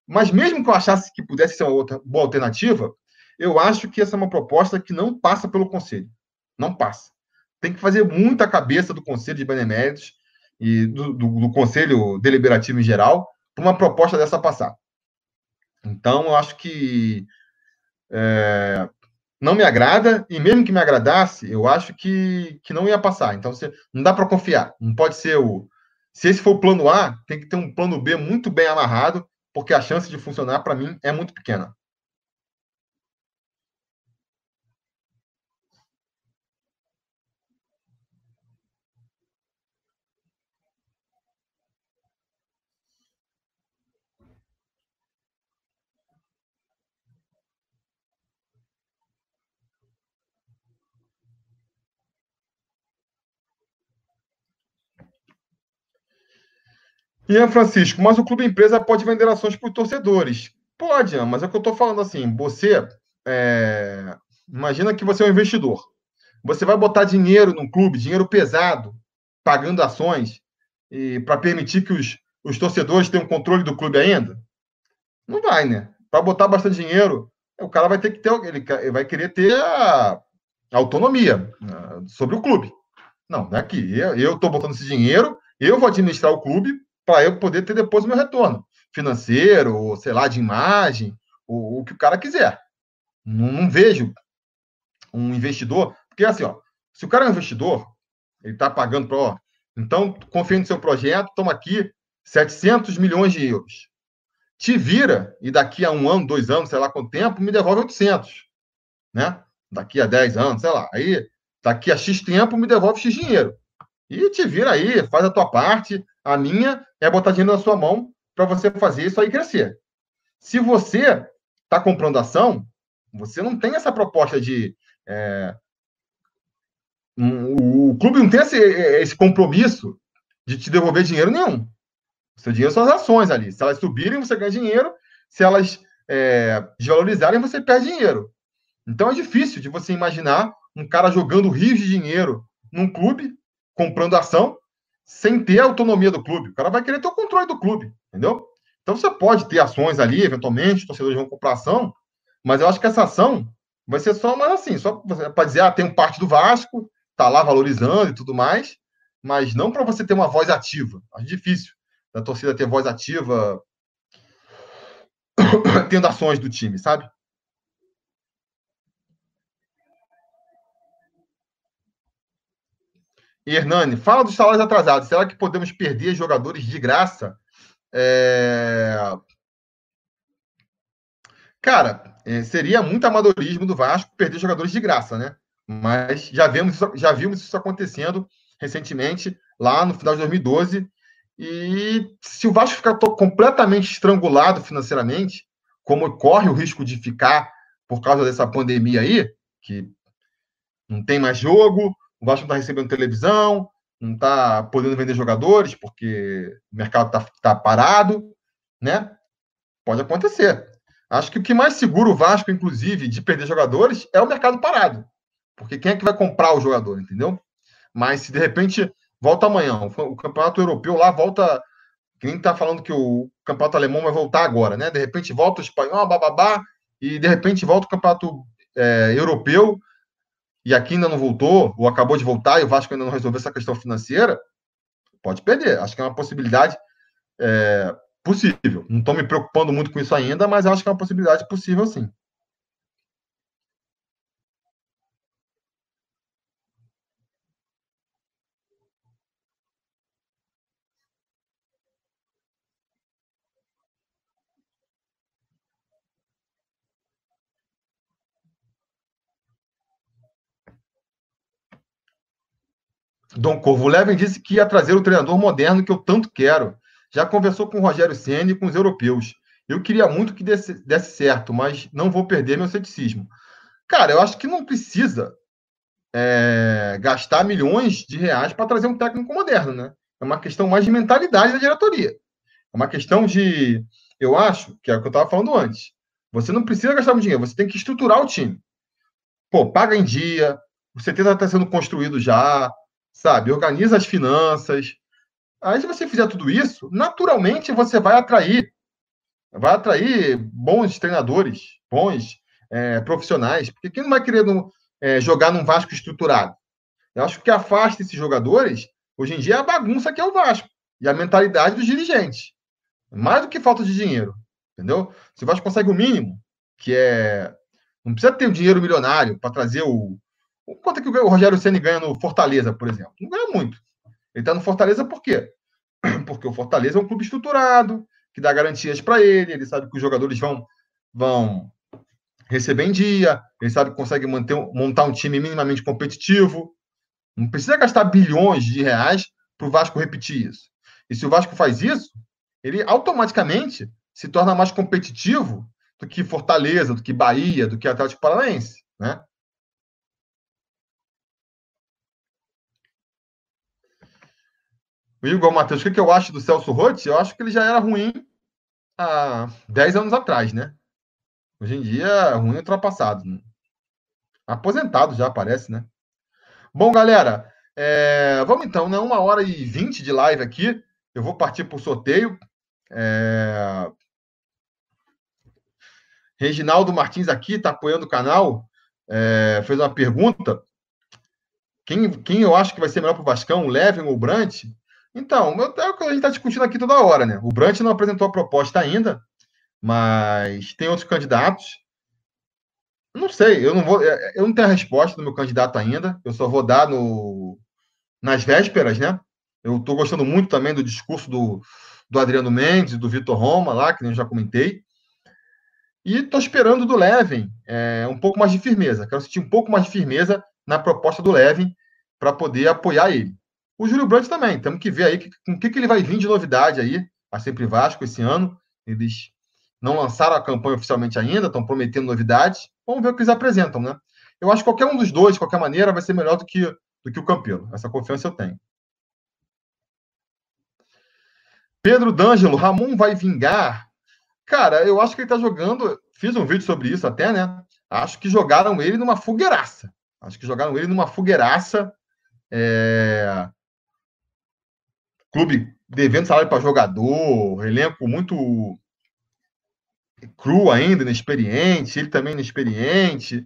Mas mesmo que eu achasse que pudesse ser uma outra boa alternativa, eu acho que essa é uma proposta que não passa pelo Conselho. Não passa. Tem que fazer muita cabeça do Conselho de Beneméritos e do, do, do Conselho Deliberativo em geral para uma proposta dessa passar. Então, eu acho que é, não me agrada, e mesmo que me agradasse, eu acho que, que não ia passar. Então, você, não dá para confiar. Não pode ser o. Se esse for o plano A, tem que ter um plano B muito bem amarrado, porque a chance de funcionar, para mim, é muito pequena. Ian Francisco, mas o clube empresa pode vender ações para os torcedores. Pode, mas é o que eu estou falando assim. Você é... imagina que você é um investidor. Você vai botar dinheiro num clube, dinheiro pesado, pagando ações, para permitir que os, os torcedores tenham controle do clube ainda? Não vai, né? Para botar bastante dinheiro, o cara vai ter que ter, ele vai querer ter a, autonomia uh, sobre o clube. Não, não é aqui. Eu estou botando esse dinheiro, eu vou administrar o clube para eu poder ter depois o meu retorno financeiro, ou sei lá, de imagem, ou o que o cara quiser. Não, não, vejo um investidor, porque assim, ó, se o cara é um investidor, ele está pagando para, ó, então confia no seu projeto, toma aqui 700 milhões de euros. Te vira e daqui a um ano, dois anos, sei lá quanto tempo, me devolve 800, né? Daqui a 10 anos, sei lá. Aí, daqui a X tempo, me devolve X dinheiro. E te vira aí, faz a tua parte, a minha é botar dinheiro na sua mão para você fazer isso aí crescer. Se você está comprando ação, você não tem essa proposta de. É, um, o clube não tem esse, esse compromisso de te devolver dinheiro nenhum. O seu dinheiro são as ações ali. Se elas subirem, você ganha dinheiro. Se elas é, desvalorizarem, você perde dinheiro. Então é difícil de você imaginar um cara jogando rios de dinheiro num clube, comprando ação, sem ter a autonomia do clube. O cara vai querer ter o controle do clube, entendeu? Então você pode ter ações ali, eventualmente, torcedores vão comprar ação, mas eu acho que essa ação vai ser só mais assim, só para dizer, ah, tem um parte do Vasco, tá lá valorizando e tudo mais, mas não para você ter uma voz ativa. Acho difícil da torcida ter voz ativa tendo ações do time, sabe? Hernani, fala dos salários atrasados. Será que podemos perder jogadores de graça? É... Cara, é, seria muito amadorismo do Vasco perder jogadores de graça, né? Mas já vimos, já vimos isso acontecendo recentemente, lá no final de 2012. E se o Vasco ficar completamente estrangulado financeiramente, como corre o risco de ficar por causa dessa pandemia aí, que não tem mais jogo, o Vasco não está recebendo televisão, não está podendo vender jogadores porque o mercado está tá parado, né? Pode acontecer. Acho que o que mais segura o Vasco, inclusive, de perder jogadores é o mercado parado. Porque quem é que vai comprar o jogador, entendeu? Mas se de repente volta amanhã, o campeonato europeu lá volta. Quem está falando que o campeonato alemão vai voltar agora, né? De repente volta o espanhol, bababá, e de repente volta o campeonato é, europeu, e aqui ainda não voltou, ou acabou de voltar, e o Vasco ainda não resolveu essa questão financeira, pode perder. Acho que é uma possibilidade é, possível. Não estou me preocupando muito com isso ainda, mas acho que é uma possibilidade possível sim. Dom Corvo Levin disse que ia trazer o treinador moderno que eu tanto quero. Já conversou com o Rogério Ceni e com os europeus. Eu queria muito que desse, desse, certo, mas não vou perder meu ceticismo. Cara, eu acho que não precisa é, gastar milhões de reais para trazer um técnico moderno, né? É uma questão mais de mentalidade da diretoria. É uma questão de. Eu acho, que é o que eu estava falando antes. Você não precisa gastar muito dinheiro, você tem que estruturar o time. Pô, paga em dia, o CT está sendo construído já, sabe? Organiza as finanças. Aí, se você fizer tudo isso, naturalmente você vai atrair, vai atrair bons treinadores, bons é, profissionais, porque quem não vai querer no, é, jogar num Vasco estruturado? Eu acho que afasta esses jogadores, hoje em dia, é a bagunça que é o Vasco e a mentalidade dos dirigentes. Mais do que falta de dinheiro, entendeu? Se o Vasco consegue o mínimo, que é. Não precisa ter o dinheiro milionário para trazer o, Quanto é que o Rogério Ceni ganha no Fortaleza, por exemplo? Não ganha muito. Ele está no Fortaleza por quê? Porque o Fortaleza é um clube estruturado, que dá garantias para ele, ele sabe que os jogadores vão, vão receber em dia, ele sabe que consegue manter, montar um time minimamente competitivo. Não precisa gastar bilhões de reais para o Vasco repetir isso. E se o Vasco faz isso, ele automaticamente se torna mais competitivo do que Fortaleza, do que Bahia, do que Atlético Paranaense, né? O Igor Matheus, o que, que eu acho do Celso Rotti? Eu acho que ele já era ruim há 10 anos atrás, né? Hoje em dia, ruim ultrapassado. Né? Aposentado já, parece, né? Bom, galera, é... vamos então, né? Uma hora e vinte de live aqui. Eu vou partir para o sorteio. É... Reginaldo Martins aqui está apoiando o canal. É... Fez uma pergunta. Quem, quem eu acho que vai ser melhor para o Vascão, o Levin ou o Brant? Então, é o que a gente está discutindo aqui toda hora, né? O Brant não apresentou a proposta ainda, mas tem outros candidatos. Não sei, eu não vou, é, eu não tenho a resposta do meu candidato ainda. Eu só vou dar no, nas vésperas, né? Eu estou gostando muito também do discurso do, do Adriano Mendes, do Vitor Roma, lá, que eu já comentei. E estou esperando do Levin é, um pouco mais de firmeza. Quero sentir um pouco mais de firmeza na proposta do Levin para poder apoiar ele. O Júlio Brandt também. Temos que ver aí com o que, que ele vai vir de novidade aí, a Sempre Vasco esse ano. Eles não lançaram a campanha oficialmente ainda, estão prometendo novidades. Vamos ver o que eles apresentam, né? Eu acho que qualquer um dos dois, de qualquer maneira, vai ser melhor do que, do que o Campelo. Essa confiança eu tenho. Pedro D'Angelo, Ramon vai vingar? Cara, eu acho que ele tá jogando. Fiz um vídeo sobre isso até, né? Acho que jogaram ele numa fogueiraça. Acho que jogaram ele numa fogueiraça. É clube devendo salário para jogador, elenco muito cru ainda, inexperiente, ele também inexperiente.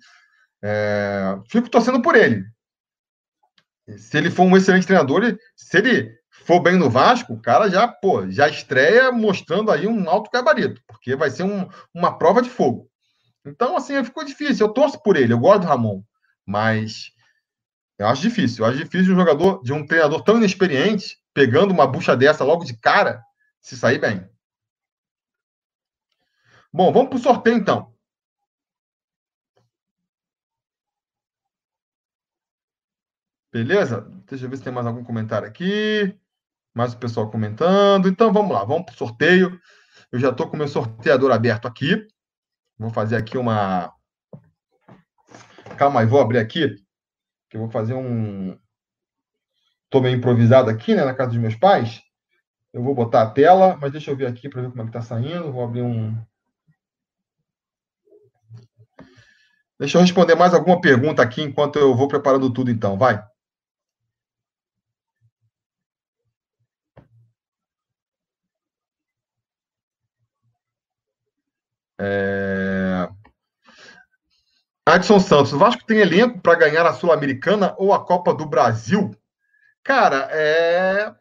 É, fico torcendo por ele. Se ele for um excelente treinador, se ele for bem no Vasco, o cara já, pô, já estreia mostrando aí um alto gabarito, porque vai ser um, uma prova de fogo. Então, assim, ficou difícil. Eu torço por ele, eu gosto do Ramon, mas Eu acho difícil. Eu acho difícil um jogador, de um treinador tão inexperiente, pegando uma bucha dessa logo de cara, se sair bem. Bom, vamos para o sorteio então. Beleza? Deixa eu ver se tem mais algum comentário aqui. Mais o pessoal comentando. Então vamos lá, vamos para o sorteio. Eu já estou com o meu sorteador aberto aqui. Vou fazer aqui uma. Calma aí, vou abrir aqui. Que eu vou fazer um. Estou meio improvisado aqui, né, na casa dos meus pais. Eu vou botar a tela, mas deixa eu ver aqui para ver como é que está saindo. Vou abrir um. Deixa eu responder mais alguma pergunta aqui enquanto eu vou preparando tudo, então. Vai. É... Adson Santos, o Vasco tem elenco para ganhar a Sul-Americana ou a Copa do Brasil? Cara, é.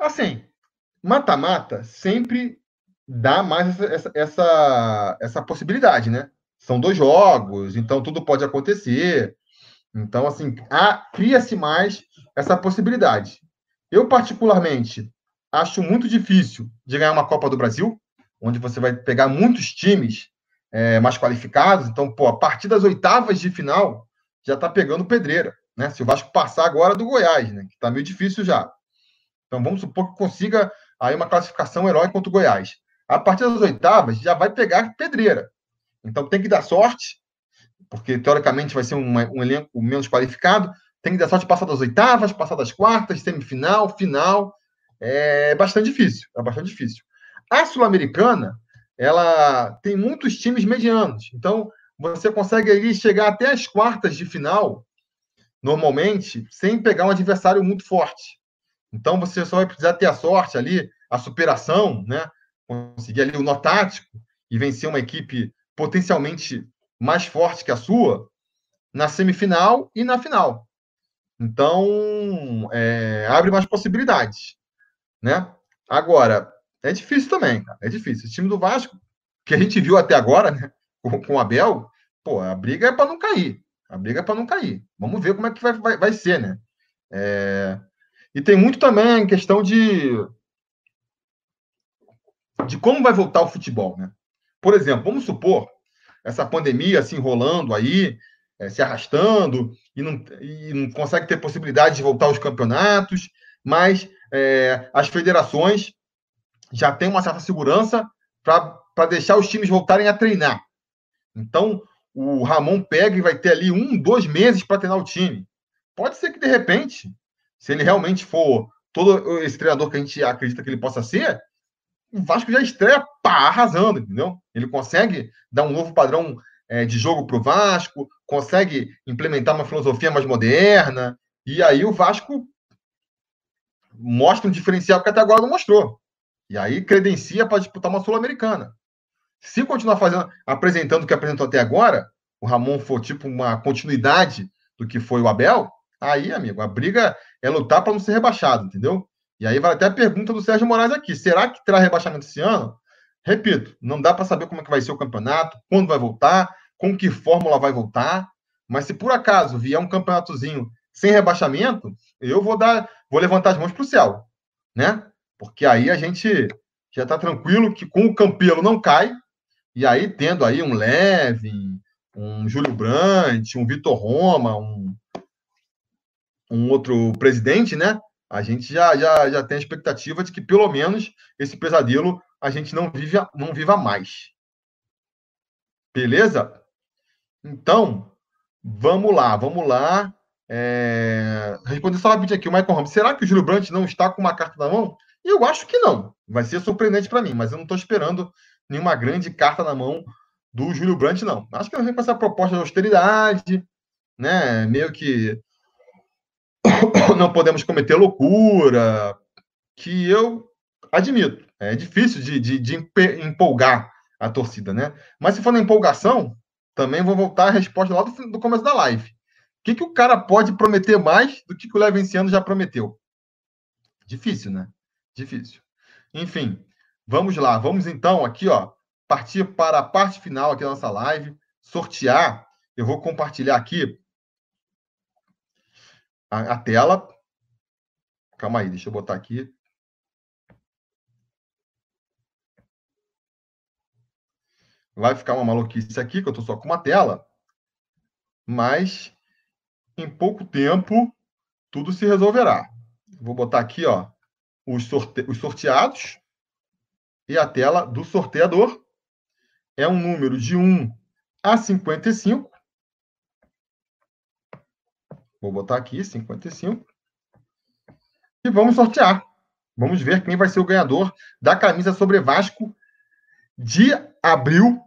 Assim, mata-mata sempre dá mais essa, essa, essa, possibilidade, né? São dois jogos, então tudo pode acontecer. Então, assim, cria-se mais essa possibilidade. Eu, particularmente, acho muito difícil de ganhar uma Copa do Brasil, onde você vai pegar muitos times é, mais qualificados. Então, pô, a partir das oitavas de final, já está pegando pedreira. Né? Se o Vasco passar agora do Goiás, né? que está meio difícil já. Então, vamos supor que consiga aí uma classificação herói contra o Goiás. A partir das oitavas, já vai pegar pedreira. Então, tem que dar sorte, porque teoricamente vai ser um, elenco menos qualificado. Tem que dar sorte de passar das oitavas, passar das quartas, semifinal, final. É bastante difícil. É bastante difícil. A Sul-Americana, ela tem muitos times medianos. Então, você consegue ali chegar até as quartas de final, normalmente, sem pegar um adversário muito forte. Então, você só vai precisar ter a sorte ali, a superação, né? Conseguir ali o nó tático e vencer uma equipe potencialmente mais forte que a sua na semifinal e na final. Então, é, abre mais possibilidades, né? Agora, é difícil também. É difícil. O time do Vasco, que a gente viu até agora, né? Com, com o Abel, pô, a briga é para não cair. A briga é para não cair. Vamos ver como é que vai, vai, vai ser, né? É... E tem muito também questão de de como vai voltar o futebol, né? Por exemplo, vamos supor essa pandemia se enrolando aí, é, se arrastando e não, e não consegue ter possibilidade de voltar aos campeonatos, mas é, as federações já tem uma certa segurança para deixar os times voltarem a treinar. Então, o Ramon pega e vai ter ali um, dois meses para treinar o time. Pode ser que, de repente, se ele realmente for todo esse treinador que a gente acredita que ele possa ser, o Vasco já estreia pá, arrasando, entendeu? Ele consegue dar um novo padrão é, de jogo para o Vasco, consegue implementar uma filosofia mais moderna, e aí o Vasco mostra um diferencial que até agora não mostrou. E aí credencia para disputar uma Sul-Americana. Se continuar fazendo, apresentando o que apresentou até agora, o Ramon for tipo uma continuidade do que foi o Abel, aí, amigo, a briga é lutar para não ser rebaixado, entendeu? E aí vai até a pergunta do Sérgio Moraes aqui: será que terá rebaixamento esse ano? Repito, não dá para saber como é que vai ser o campeonato, quando vai voltar, com que fórmula vai voltar. Mas se por acaso vier um campeonatozinho sem rebaixamento, eu vou dar, vou levantar as mãos para o céu, né? Porque aí a gente já está tranquilo que com o Campelo não cai, e aí tendo aí um Leve, um Júlio Brandt, um Vitor Roma, um, um outro presidente, né? A gente já, já, já tem a expectativa de que pelo menos esse pesadelo a gente não viva, não viva mais. Beleza? Então, vamos lá, vamos lá. É... Responder só rapidinho aqui, o Michael Ramos. Será que o Júlio Brandt não está com uma carta na mão? Eu acho que não. Vai ser surpreendente para mim, mas eu não estou esperando nenhuma grande carta na mão do Júlio Brandt, não. Acho que ele vem com essa proposta de austeridade, né? Meio que não podemos cometer loucura, que eu admito. É difícil de, de, de empolgar a torcida, né? Mas se for na empolgação, também vou voltar à resposta lá do, do começo da live. O que, que o cara pode prometer mais do que, que o Levenciano já prometeu? Difícil, né? Difícil. Enfim, vamos lá. Vamos então aqui, ó, partir para a parte final aqui da nossa live, sortear. Eu vou compartilhar aqui a, a tela. Calma aí, deixa eu botar aqui. Vai ficar uma maluquice aqui, que eu estou só com uma tela. Mas, em pouco tempo, tudo se resolverá. Vou botar aqui, ó, os, sorte... os sorteados e a tela do sorteador. É um número de 1 a 55. Vou botar aqui 55. E vamos sortear. Vamos ver quem vai ser o ganhador da camisa sobre Vasco de abril.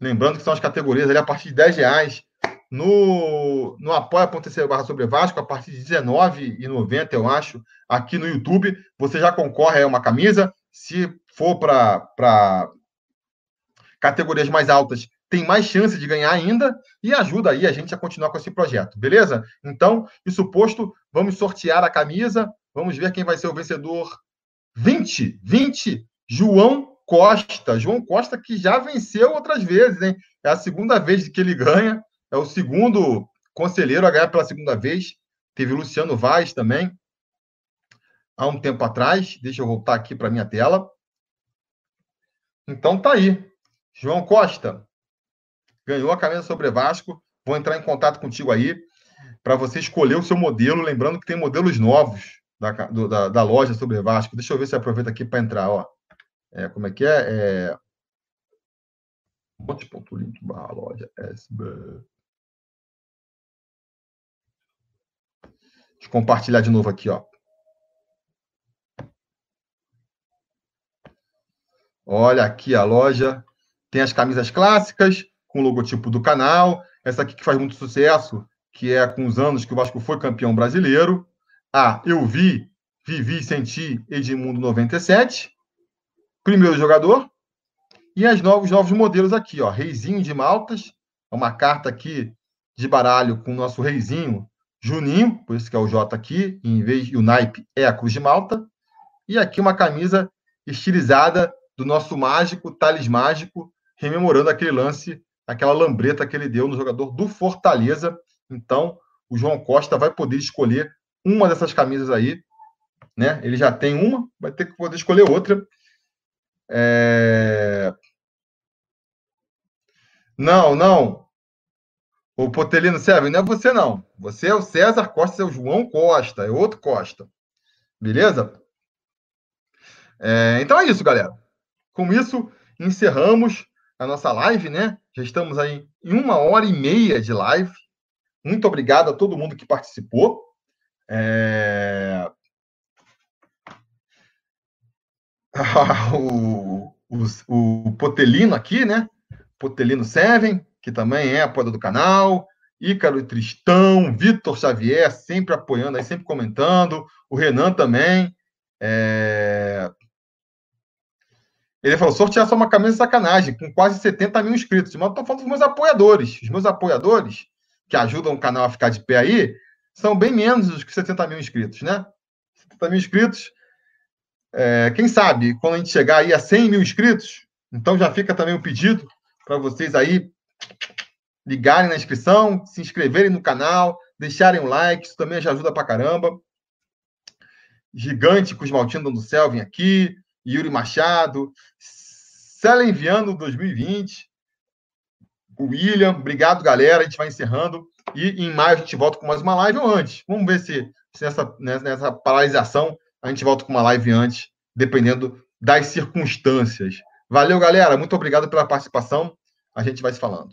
Lembrando que são as categorias ali a partir de 10 reais no, no apoia.se barra sobre Vasco, a partir de R$19,90, eu acho, aqui no YouTube. Você já concorre a uma camisa. Se for para categorias mais altas, tem mais chance de ganhar ainda e ajuda aí a gente a continuar com esse projeto, beleza? Então, isso posto, vamos sortear a camisa, vamos ver quem vai ser o vencedor 20, 20, João Costa. João Costa que já venceu outras vezes, hein? É a segunda vez que ele ganha é o segundo conselheiro a ganhar pela segunda vez. Teve Luciano Vaz também, há um tempo atrás. Deixa eu voltar aqui para minha tela. Então tá aí. João Costa ganhou a camisa sobre Vasco. Vou entrar em contato contigo aí para você escolher o seu modelo. Lembrando que tem modelos novos da, do, da, da, loja sobre Vasco. Deixa eu ver se aproveita aqui para entrar. Ó. É, como é que é? é... Monte.link barra loja SB. Deixa eu compartilhar de novo aqui, ó. Olha aqui a loja. Tem as camisas clássicas, com o logotipo do canal. Essa aqui que faz muito sucesso, que é com os anos que o Vasco foi campeão brasileiro. Ah, eu vi, vivi, senti Edmundo 97. Primeiro jogador. E as novos, novos modelos aqui, ó. Reizinho de Maltas. É uma carta aqui de baralho com o nosso reizinho Juninho, por isso que é o J aqui, em vez e o naipe é a Cruz de Malta. E aqui uma camisa estilizada do nosso mágico, Thales Mágico, rememorando aquele lance, aquela lambreta que ele deu no jogador do Fortaleza. Então, o João Costa vai poder escolher uma dessas camisas aí, né? Ele já tem uma, vai ter que poder escolher outra. É... Não, não. O Potelino serve? Não é você, não. Você é o César Costa, é o João Costa, é outro Costa. Beleza? É, então é isso, galera. Com isso, encerramos a nossa live, né? Já estamos aí em uma hora e meia de live. Muito obrigado a todo mundo que participou. É... o, o, o Potelino aqui, né? Potelino Seven que também é apoiador do canal, Ícaro e Tristão, Vitor Xavier, sempre apoiando aí, sempre comentando, o Renan também. É... Ele falou: sortear só uma camisa sacanagem, com quase 70 mil inscritos. Mas eu tô falando dos meus apoiadores. Os meus apoiadores, que ajudam o canal a ficar de pé aí, são bem menos dos que 70 mil inscritos, né? 70 mil inscritos. É... quem sabe, quando a gente chegar aí a 100 mil inscritos, então já fica também o pedido para vocês aí ligarem na inscrição, se inscreverem no canal, deixarem um like, isso também já ajuda pra caramba. Gigante com os Maltino do Céu, vem aqui. Yuri Machado. Cela enviando 2020. O William, obrigado, galera. A gente vai encerrando. E em maio a gente volta com mais uma live ou antes. Vamos ver se, se nessa, nessa paralisação a gente volta com uma live antes, dependendo das circunstâncias. Valeu, galera. Muito obrigado pela participação. A gente vai se falando.